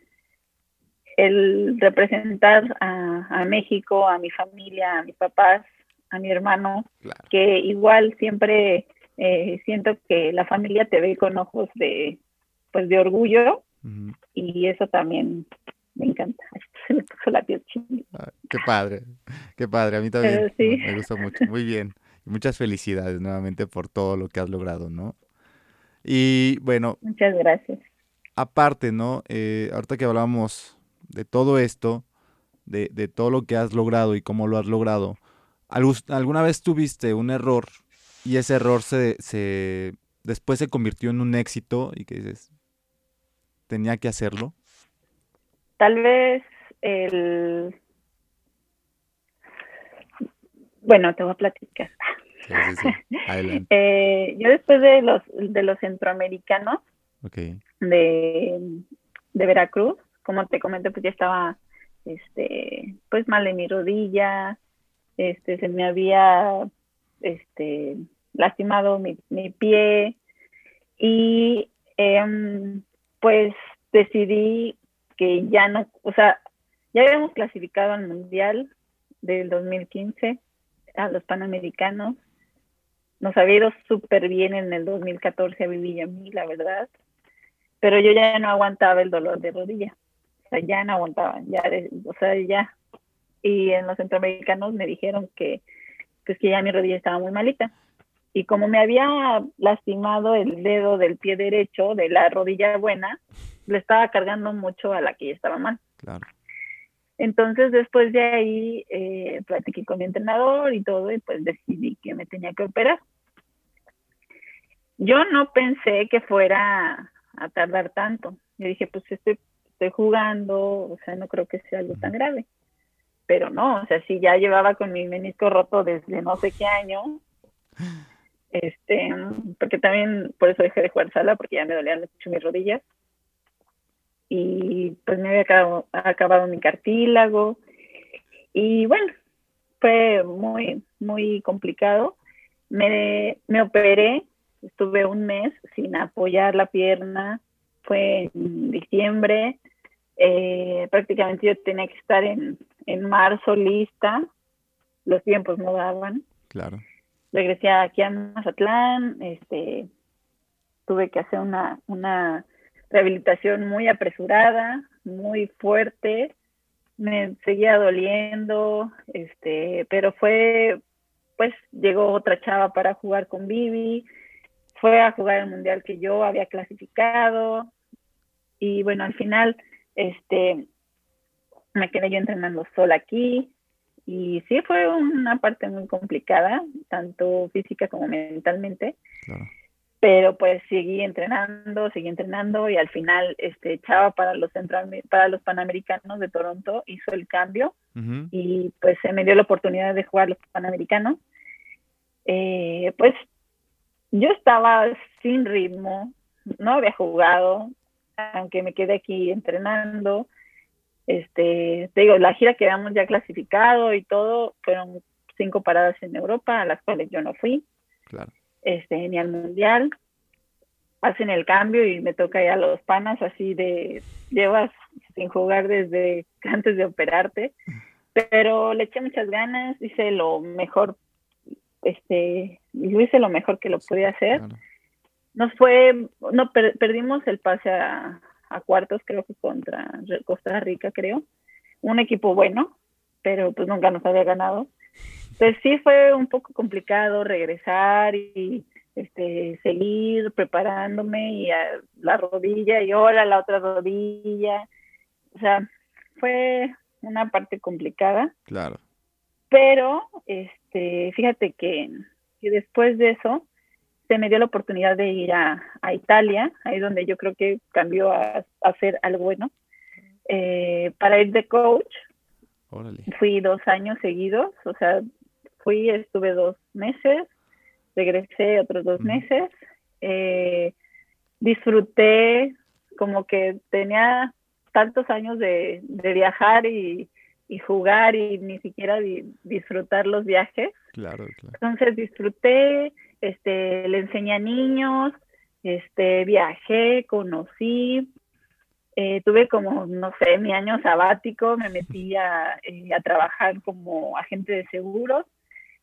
el representar a, México, a mi familia, a mis papás, a mi hermano, que igual siempre eh, siento que la familia te ve con ojos de, pues, de orgullo y eso también me encanta. Se me puso la piel ah, qué padre, qué padre, a mí también me gusta mucho, muy bien. Muchas felicidades nuevamente por todo lo que has logrado, ¿no? Y bueno. Muchas gracias. Aparte, ¿no? Eh, ahorita que hablamos de todo esto, de, de, todo lo que has logrado y cómo lo has logrado, ¿alguna vez tuviste un error y ese error se, se después se convirtió en un éxito y que dices, tenía que hacerlo? Tal vez el... Bueno, te voy a platicar. Eh, yo después de los, de los centroamericanos de, de Veracruz, como te comenté, pues ya estaba este, pues mal en mi rodilla, este, se me había este, lastimado mi, mi pie y em, pues decidí que ya no, o sea, ya habíamos clasificado al Mundial del 2015, a los Panamericanos, nos había ido súper bien en el 2014 a Vivi y a mí, la verdad. Pero yo ya no aguantaba el dolor de rodilla. O sea, ya no aguantaba, ya, o sea, ya. Y en los centroamericanos me dijeron que, pues que ya mi rodilla estaba muy malita. y como me había lastimado el dedo del pie derecho de la rodilla buena, le estaba cargando mucho a la que ya estaba mal. Claro. Entonces después de ahí eh, platiqué con mi entrenador y todo y pues decidí que me tenía que operar. Yo no pensé que fuera a tardar tanto. Yo dije, pues estoy, estoy jugando, o sea, no creo que sea algo tan grave. Pero no, o sea, sí ya llevaba con mi menisco roto desde no sé qué año. Este, porque también por eso dejé de jugar sala, porque ya me dolían mucho mis rodillas. Y pues me había acabado, acabado mi cartílago. Y bueno, fue muy, muy complicado. Me, me operé, estuve un mes sin apoyar la pierna, fue en diciembre, eh, prácticamente yo tenía que estar en, en marzo lista, los tiempos no daban. Claro. Regresé aquí a Mazatlán, este, tuve que hacer una, una rehabilitación muy apresurada, muy fuerte, me seguía doliendo, este, pero fue, pues llegó otra chava para jugar con Vivi, fue a jugar el mundial que yo había clasificado y bueno, al final este, me quedé yo entrenando sola aquí y sí fue una parte muy complicada, tanto física como mentalmente. Pero pues seguí entrenando, seguí entrenando y al final este Chava para los central, para los Panamericanos de Toronto hizo el cambio y pues se me dio la oportunidad de jugar los Panamericanos. Eh, pues yo estaba sin ritmo, no había jugado, aunque me quedé aquí entrenando. Este, te digo, la gira que habíamos ya clasificado y todo, fueron cinco paradas en Europa, a las cuales yo no fui. Claro. Este, ni al mundial. Hacen el cambio y me toca ir a los panas así de llevas sin jugar desde antes de operarte. Pero le eché muchas ganas, hice lo mejor, este, lo hice lo mejor que lo podía hacer nos fue, no, perdimos el pase a, cuartos, creo que contra Costa Rica, creo. Un equipo bueno, pero pues nunca nos había ganado. Entonces sí fue un poco complicado regresar y este, seguir preparándome y a la rodilla y ahora la otra rodilla. O sea, fue una parte complicada. Claro. Pero, este, fíjate que, que después de eso, se me dio la oportunidad de ir a, Italia, ahí donde yo creo que cambió a, hacer algo bueno, eh, para ir de coach. Fui dos años seguidos, o sea, fui, estuve dos meses, regresé otros dos meses, eh, disfruté como que tenía tantos años de, viajar y, jugar y ni siquiera disfrutar los viajes. Claro, claro. Entonces disfruté, este, le enseñé a niños, este, viajé, conocí, eh, tuve como, no sé, mi año sabático, me metí a, eh, trabajar como agente de seguros.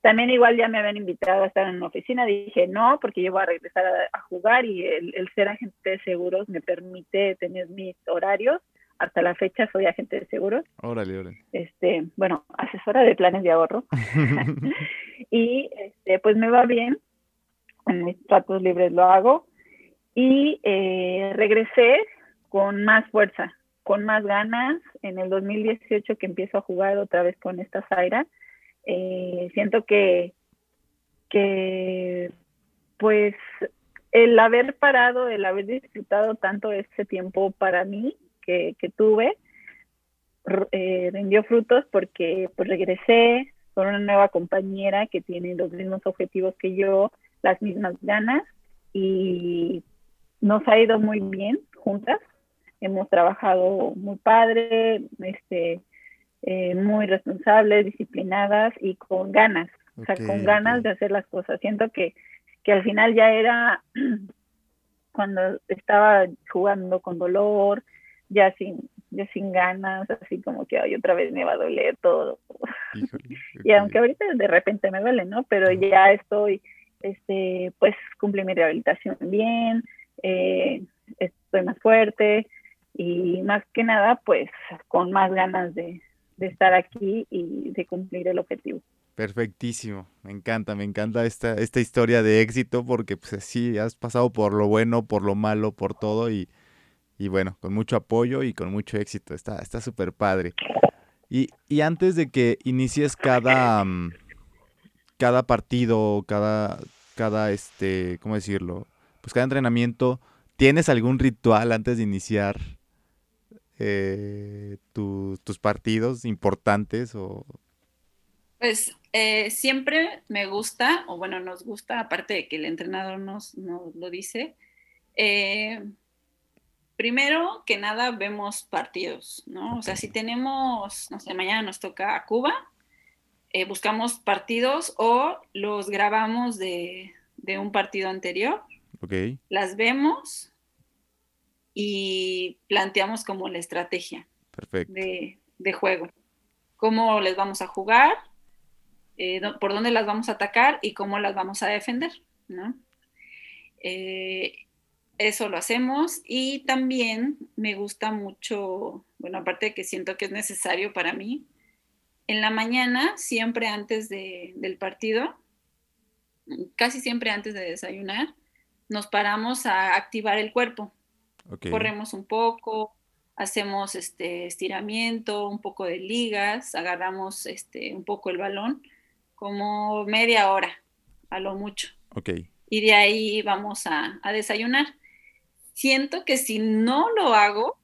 También igual ya me habían invitado a estar en una oficina, dije no, porque yo voy a regresar a, jugar y el, ser agente de seguros me permite tener mis horarios. Hasta la fecha soy agente de seguros. Órale, órale. Este, bueno, asesora de planes de ahorro. y este, pues me va bien en mis tratos libres lo hago. Y eh, regresé con más fuerza, con más ganas. En el 2018 que empiezo a jugar otra vez con esta Zaira, eh, siento que, que, pues, el haber parado, el haber disfrutado tanto ese tiempo para mí que, que tuve, eh, rindió frutos porque pues regresé con una nueva compañera que tiene los mismos objetivos que yo, las mismas ganas y nos ha ido muy bien juntas. Hemos trabajado muy padre, este, eh, muy responsables, disciplinadas y con ganas, o sea, con ganas de hacer las cosas. Siento que, que al final ya era cuando estaba jugando con dolor, ya sin, ya sin ganas, así como que hoy otra vez me va a doler todo. y aunque ahorita de repente me duele, ¿no? Pero ya estoy este, pues cumplí mi rehabilitación bien, eh, estoy más fuerte y más que nada, pues con más ganas de, estar aquí y de cumplir el objetivo. Perfectísimo, me encanta, me encanta esta, esta historia de éxito porque pues sí, has pasado por lo bueno, por lo malo, por todo y, y bueno, con mucho apoyo y con mucho éxito, está súper padre. Y, y, antes de que inicies cada, mm, cada partido, cada, cada, este, ¿cómo decirlo? Pues cada entrenamiento, ¿tienes algún ritual antes de iniciar eh, tus partidos importantes o pues eh, siempre me gusta, o bueno, nos gusta, aparte de que el entrenador nos, lo dice, eh, primero que nada vemos partidos, ¿no? O sea, si tenemos, no sé, mañana nos toca a Cuba, eh, buscamos partidos o los grabamos de, un partido anterior. Ok. Las vemos y planteamos como la estrategia De, de juego. Cómo les vamos a jugar, eh, por dónde las vamos a atacar y cómo las vamos a defender, ¿no? Eh, eso lo hacemos y también me gusta mucho, bueno, aparte de que siento que es necesario para mí, en la mañana, siempre antes del partido, casi siempre antes de desayunar, nos paramos a activar el cuerpo. Corremos un poco, hacemos este estiramiento, un poco de ligas, agarramos este, un poco el balón como media hora, a lo mucho. Ok. Y de ahí vamos a, desayunar. Siento que si no lo hago,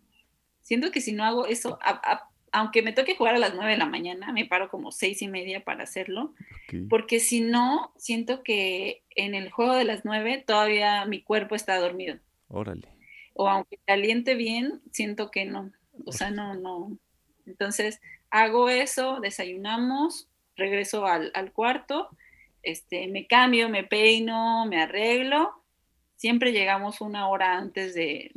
siento que si no hago eso, aunque me toque jugar a las nueve de la mañana, me paro como seis y media para hacerlo, porque si no, siento que en el juego de las nueve todavía mi cuerpo está dormido. Órale. O aunque caliente bien, siento que no. O sea, no, no. Entonces, hago eso, desayunamos, regreso al, cuarto, este, me cambio, me peino, me arreglo. Siempre llegamos una hora antes de,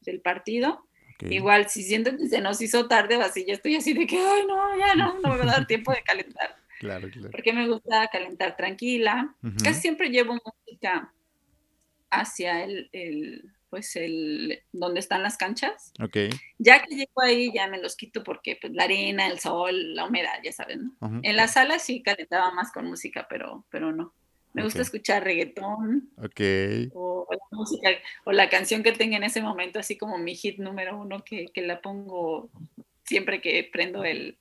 del partido. Igual, si siento que se nos hizo tarde, así ya estoy así de que, ay, no, ya no, no me va a dar tiempo de calentar. Claro, claro. Porque me gusta calentar tranquila. Casi siempre llevo música hacia el, pues el donde están las canchas. Ok. Ya que llego ahí ya me los quito porque pues la arena, el sol, la humedad, ya saben. En la sala sí calentaba más con música, pero, pero no. Me gusta escuchar reggaetón. Ok. O, la música, o la canción que tenga en ese momento, así como mi hit número uno, que, la pongo siempre que prendo el,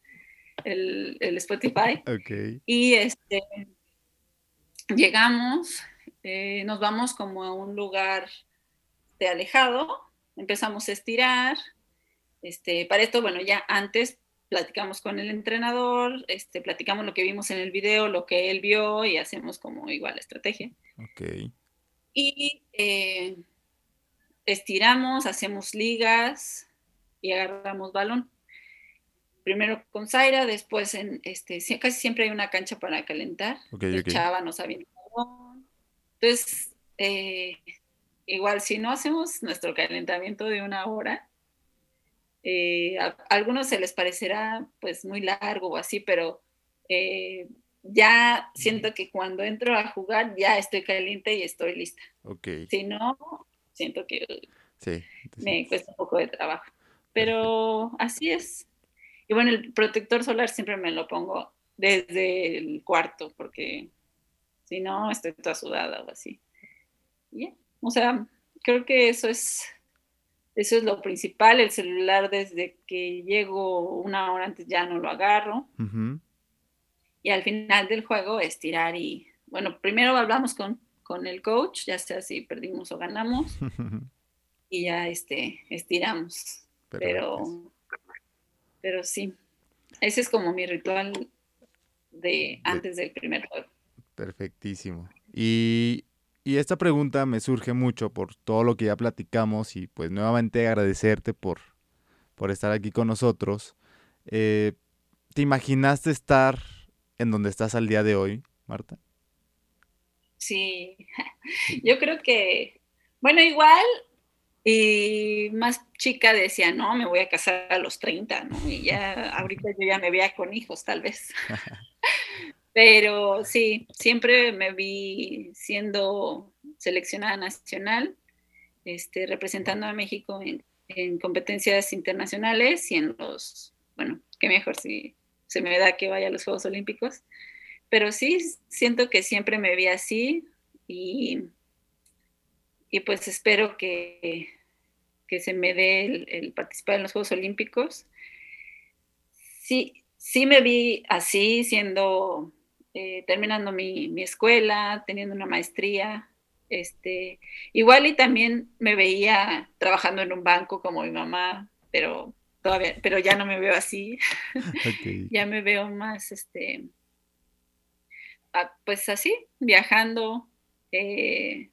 el, Spotify. Ok. Y este, llegamos, eh, nos vamos como a un lugar alejado, empezamos a estirar. Este, para esto, bueno, ya antes platicamos con el entrenador, este, platicamos lo que vimos en el video, lo que él vio y hacemos como igual estrategia. Ok. Y eh, estiramos, hacemos ligas y agarramos balón. Primero con Zaira, después en este, casi siempre hay una cancha para calentar. el Chava no sabía balón. Entonces, eh, igual si no hacemos nuestro calentamiento de una hora, eh, a, algunos se les parecerá pues muy largo o así, pero eh, ya siento que cuando entro a jugar ya estoy caliente y estoy lista. Okay. Si no, siento que me cuesta un poco de trabajo. Pero así es. Y bueno, el protector solar siempre me lo pongo desde el cuarto, porque si no, estoy toda sudada o así. Bien. O sea, creo que eso es, eso es lo principal. El celular desde que llego una hora antes ya no lo agarro. Y al final del juego estirar y, bueno, primero hablamos con, con el coach, ya sea si perdimos o ganamos. y ya este, estiramos. Pero, pero sí, ese es como mi ritual de antes del primer juego. Perfectísimo. Y y esta pregunta me surge mucho por todo lo que ya platicamos y pues nuevamente agradecerte por, por estar aquí con nosotros. Eh, ¿Te imaginaste estar en donde estás al día de hoy, Marta? Sí, yo creo que, bueno, igual y más chica decía, no, me voy a casar a los 30, ¿no? Y ya ahorita yo ya me veía con hijos, tal vez. Pero sí, siempre me vi siendo seleccionada nacional, este, representando a México en, competencias internacionales y en los, bueno, qué mejor si se me da que vaya a los Juegos Olímpicos. pero sí, siento que siempre me vi así y, y pues espero que, que se me dé el, participar en los Juegos Olímpicos. Sí, sí me vi así, siendo, eh, terminando mi, mi, escuela, teniendo una maestría. Este, igual y también me veía trabajando en un banco como mi mamá, pero todavía, pero ya no me veo así. ya me veo más, este, pues así, viajando, eh,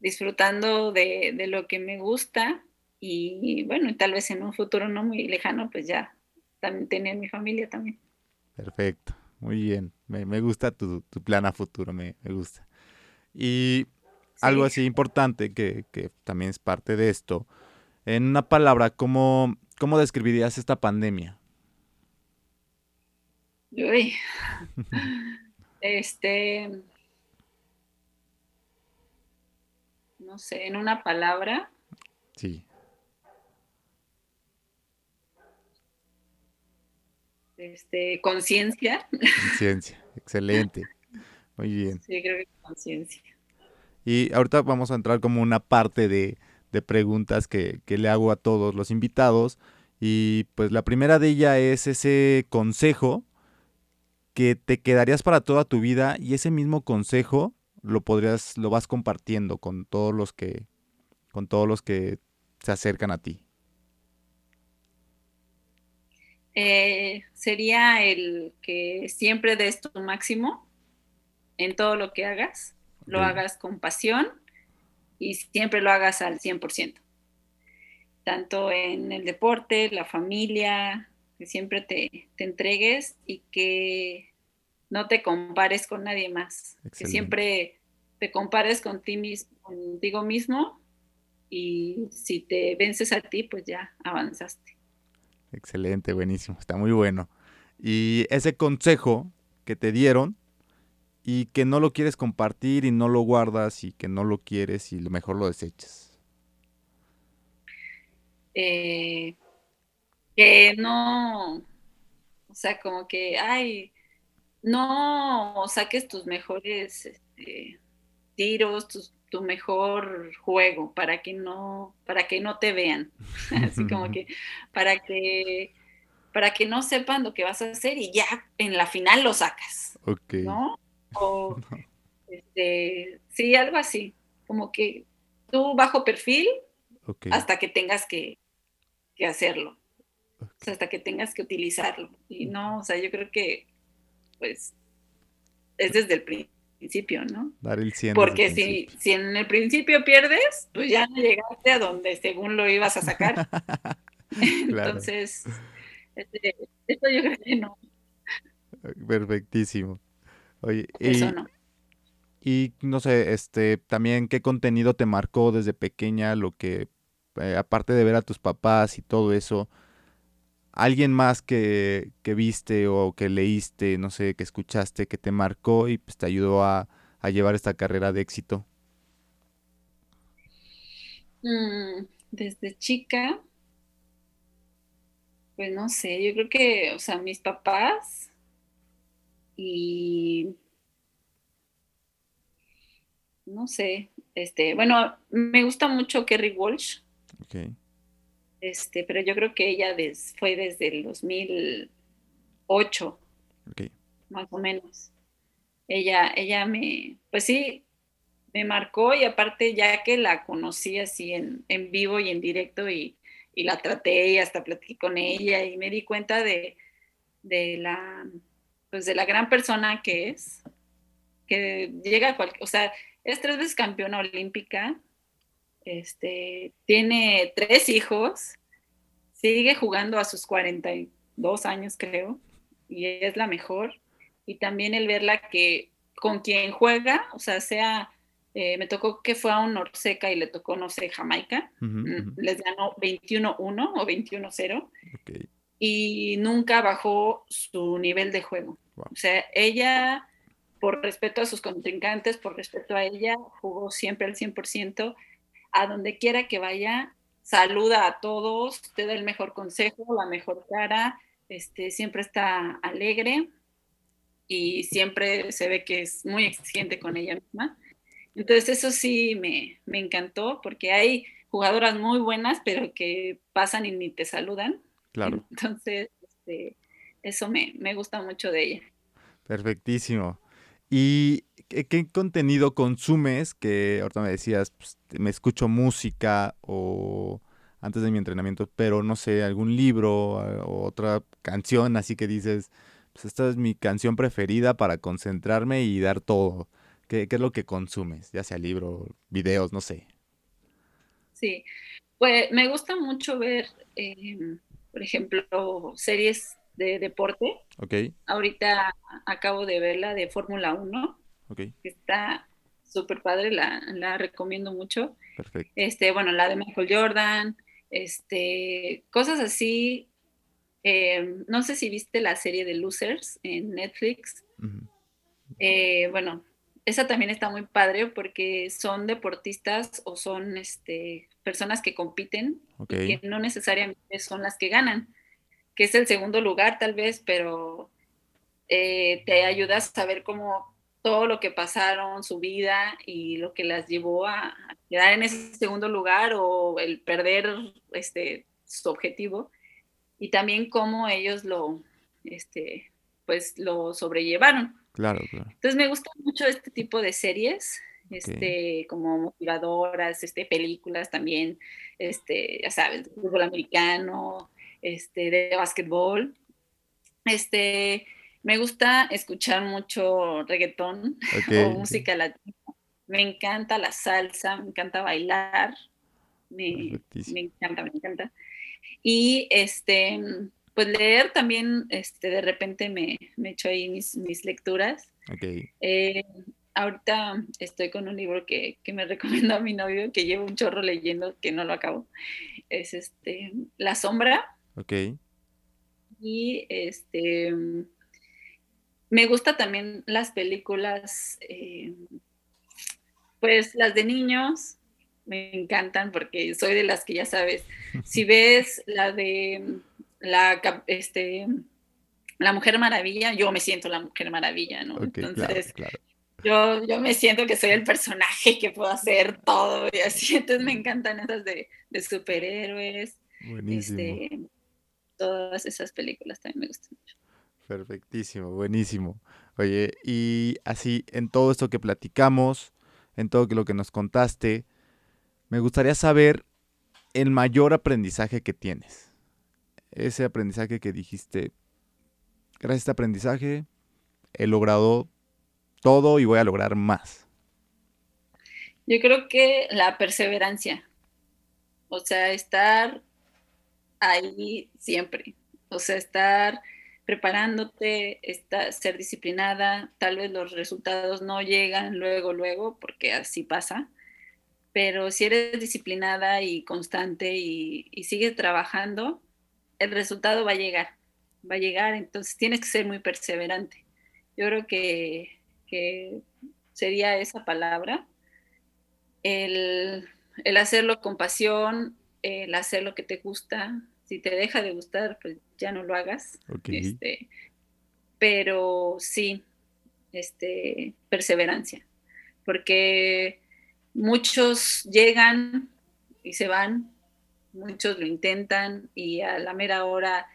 disfrutando de, lo que me gusta y bueno, tal vez en un futuro no muy lejano, pues ya también tener mi familia también. Perfecto, muy bien, me, gusta tu, plan a futuro, me, gusta. Y algo así importante que, también es parte de esto, en una palabra, ¿cómo, cómo describirías esta pandemia? Uy. este, no sé, en una palabra. Sí. Este, conciencia. Conciencia, excelente. Muy bien. Sí, creo que conciencia. Y ahorita vamos a entrar como una parte de, de preguntas que, que, le hago a todos los invitados. Y pues la primera de ellas es ese consejo que te quedarías para toda tu vida y ese mismo consejo lo podrías, lo vas compartiendo con todos los que, con todos los que se acercan a ti. Eh, sería el que siempre des tu máximo en todo lo que hagas, lo hagas con pasión y siempre lo hagas al 100%. Tanto en el deporte, la familia, que siempre te, te entregues y que no te compares con nadie más, que siempre te compares con ti mismo, contigo mismo y si te vences a ti, pues ya avanzaste. Excelente, buenísimo, está muy bueno. Y ese consejo que te dieron y que no lo quieres compartir y no lo guardas y que no lo quieres y lo mejor lo desechas. Eh, que no, o sea, como que, ay, no saques tus mejores este, tiros, tu, mejor juego para que no, para que no te vean. Así como que para que para que no sepan lo que vas a hacer y ya en la final lo sacas. ¿No? O este, sí, algo así. Como que tú bajo perfil hasta que tengas que, hacerlo. hasta que tengas que utilizarlo. Y no, o sea, yo creo que pues es desde el principio, ¿no? Dar el 100 Porque si, si en el principio pierdes, pues ya no llegaste a donde según lo ibas a sacar. Entonces, este, esto yo creo que no. Perfectísimo. Oye, y, no. Y no sé, este, también qué contenido te marcó desde pequeña, lo que, eh, aparte de ver a tus papás y todo eso, alguien más que, viste o que leíste, no sé, que escuchaste, que te marcó y pues, te ayudó a, llevar esta carrera de éxito? Mm, desde chica, pues no sé, yo creo que, o sea, mis papás y no sé, este, bueno, me gusta mucho Kerry Walsh. Okay. Este, pero yo creo que ella fue desde el 2008, más o menos. Ella, ella me, pues sí, me marcó y aparte ya que la conocí así en, vivo y en directo y, la traté y hasta platiqué con ella y me di cuenta de, la, pues de la gran persona que es, que llega a cualquier, o sea, es tres veces campeona olímpica, este, tiene tres hijos, sigue jugando a sus 42 años, creo, y es la mejor. Y también el verla que con quien juega, o sea, sea, eh, me tocó que fue a un Norseca y le tocó, no sé, Jamaica, mm, les ganó 21-1 o 21-0. Y nunca bajó su nivel de juego. O sea, ella, por respeto a sus contrincantes, por respeto a ella, jugó siempre al 100% a donde quiera que vaya, saluda a todos, te da el mejor consejo, la mejor cara, este, siempre está alegre y siempre se ve que es muy exigente con ella misma. Entonces eso sí me, me encantó porque hay jugadoras muy buenas, pero que pasan y ni te saludan. Claro. Entonces, este, eso me, me gusta mucho de ella. Perfectísimo. ¿Y qué, contenido consumes? Que ahorita me decías, pues, me escucho música o antes de mi entrenamiento, pero no sé, algún libro o otra canción, así que dices, pues esta es mi canción preferida para concentrarme y dar todo. ¿Qué, es lo que consumes? Ya sea libro, videos, no sé. Sí, pues me gusta mucho ver, em, por ejemplo, series de deporte. Ok. Ahorita acabo de ver la de Fórmula 1. Está súper padre, la, la, recomiendo mucho. Perfecto. Este, bueno, la de Michael Jordan, este, cosas así. Em, no sé si viste la serie de Losers en Netflix. Eh, bueno, esa también está muy padre porque son deportistas o son este, personas que compiten que no necesariamente son las que ganan, que es el segundo lugar tal vez, pero eh, te ayudas a saber cómo todo lo que pasaron, su vida y lo que las llevó a, quedar en ese segundo lugar o el perder este, su objetivo y también cómo ellos lo, este, pues lo sobrellevaron. Claro, claro. Entonces me gusta mucho este tipo de series, este, como motivadoras, este, películas también, este, ya sabes, de fútbol americano, este, de básquetbol. Este, me gusta escuchar mucho reggaetón o música latina. Me encanta la salsa, me encanta bailar. Me, me, encanta, me encanta. Y este, pues leer también, este, de repente me, me echo ahí mis, mis lecturas. Okay. Eh, ahorita estoy con un libro que, que, me recomendó a mi novio, que llevo un chorro leyendo, que no lo acabo. Es este, La Sombra. Ok. Y este, me gusta también las películas, eh, pues las de niños, me encantan porque soy de las que ya sabes, si ves la de la, este, la Mujer Maravilla, yo me siento la Mujer Maravilla, ¿no? Entonces, Yo, yo me siento que soy el personaje que puedo hacer todo y así, entonces me encantan esas de, superhéroes. Este, todas esas películas también me gustan mucho. Perfectísimo, buenísimo. Oye, y así, en todo esto que platicamos, en todo lo que nos contaste, me gustaría saber el mayor aprendizaje que tienes ese aprendizaje que dijiste, gracias a este aprendizaje he logrado todo y voy a lograr más? Yo creo que la perseverancia, o sea, estar ahí siempre, o sea, estar preparándote, estar, ser disciplinada, tal vez los resultados no llegan luego, luego, porque así pasa, pero si eres disciplinada y constante y, y sigues trabajando, el resultado va a llegar, va a llegar, entonces tienes que ser muy perseverante. Yo creo que, sería esa palabra, el, hacerlo con pasión, el hacer lo que te gusta, si te deja de gustar, pues ya no lo hagas. Este, pero sí, este, perseverancia, porque muchos llegan y se van, muchos lo intentan y a la mera hora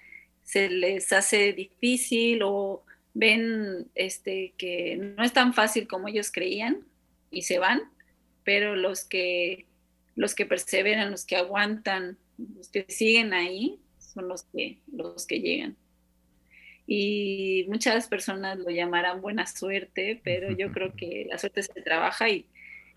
se les hace difícil o ven este, que no es tan fácil como ellos creían y se van, pero los que, los que perseveran, los que aguantan, los que siguen ahí, son los que, los que llegan. Y muchas personas lo llamarán buena suerte, pero yo creo que la suerte se trabaja y,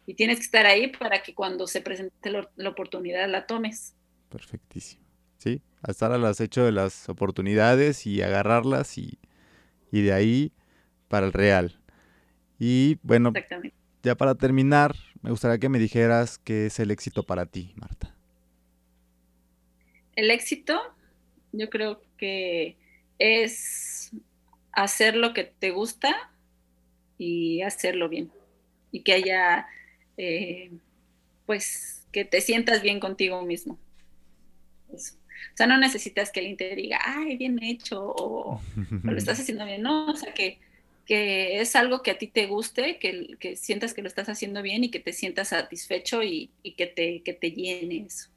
y tienes que estar ahí para que cuando se presente la oportunidad la tomes. Perfectísimo. Sí, a estar al acecho de las oportunidades y agarrarlas y, de ahí para el real. Y bueno, ya para terminar, me gustaría que me dijeras qué es el éxito para ti, Marta. El éxito, yo creo que es hacer lo que te gusta y hacerlo bien. Y que haya, eh, pues, que te sientas bien contigo mismo. O sea, no necesitas que el Inter diga, ay, bien hecho, o, lo estás haciendo bien, no, o sea, que, que es algo que a ti te guste, que, que sientas que lo estás haciendo bien y que te sientas satisfecho y, que, te, que te llene eso.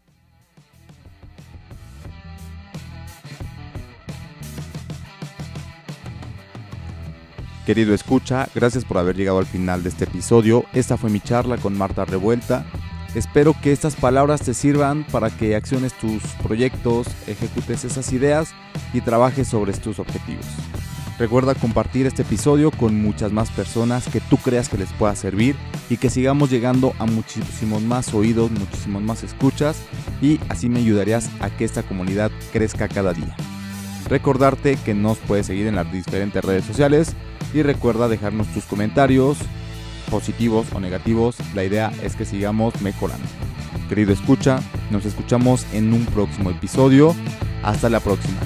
Querido escucha, gracias por haber llegado al final de este episodio. Esta fue mi charla con Marta Revuelta. Espero que estas palabras te sirvan para que acciones tus proyectos, ejecutes esas ideas y trabajes sobre tus objetivos. Recuerda compartir este episodio con muchas más personas que tú creas que les pueda servir y que sigamos llegando a muchísimos más oídos, muchísimos más escuchas y así me ayudarías a que esta comunidad crezca cada día. Recordarte que nos puedes seguir en las diferentes redes sociales y recuerda dejarnos tus comentarios, positivos o negativos. La idea es que sigamos mejorando. Querido escucha, nos escuchamos en un próximo episodio. Hasta la próxima.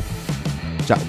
Chao.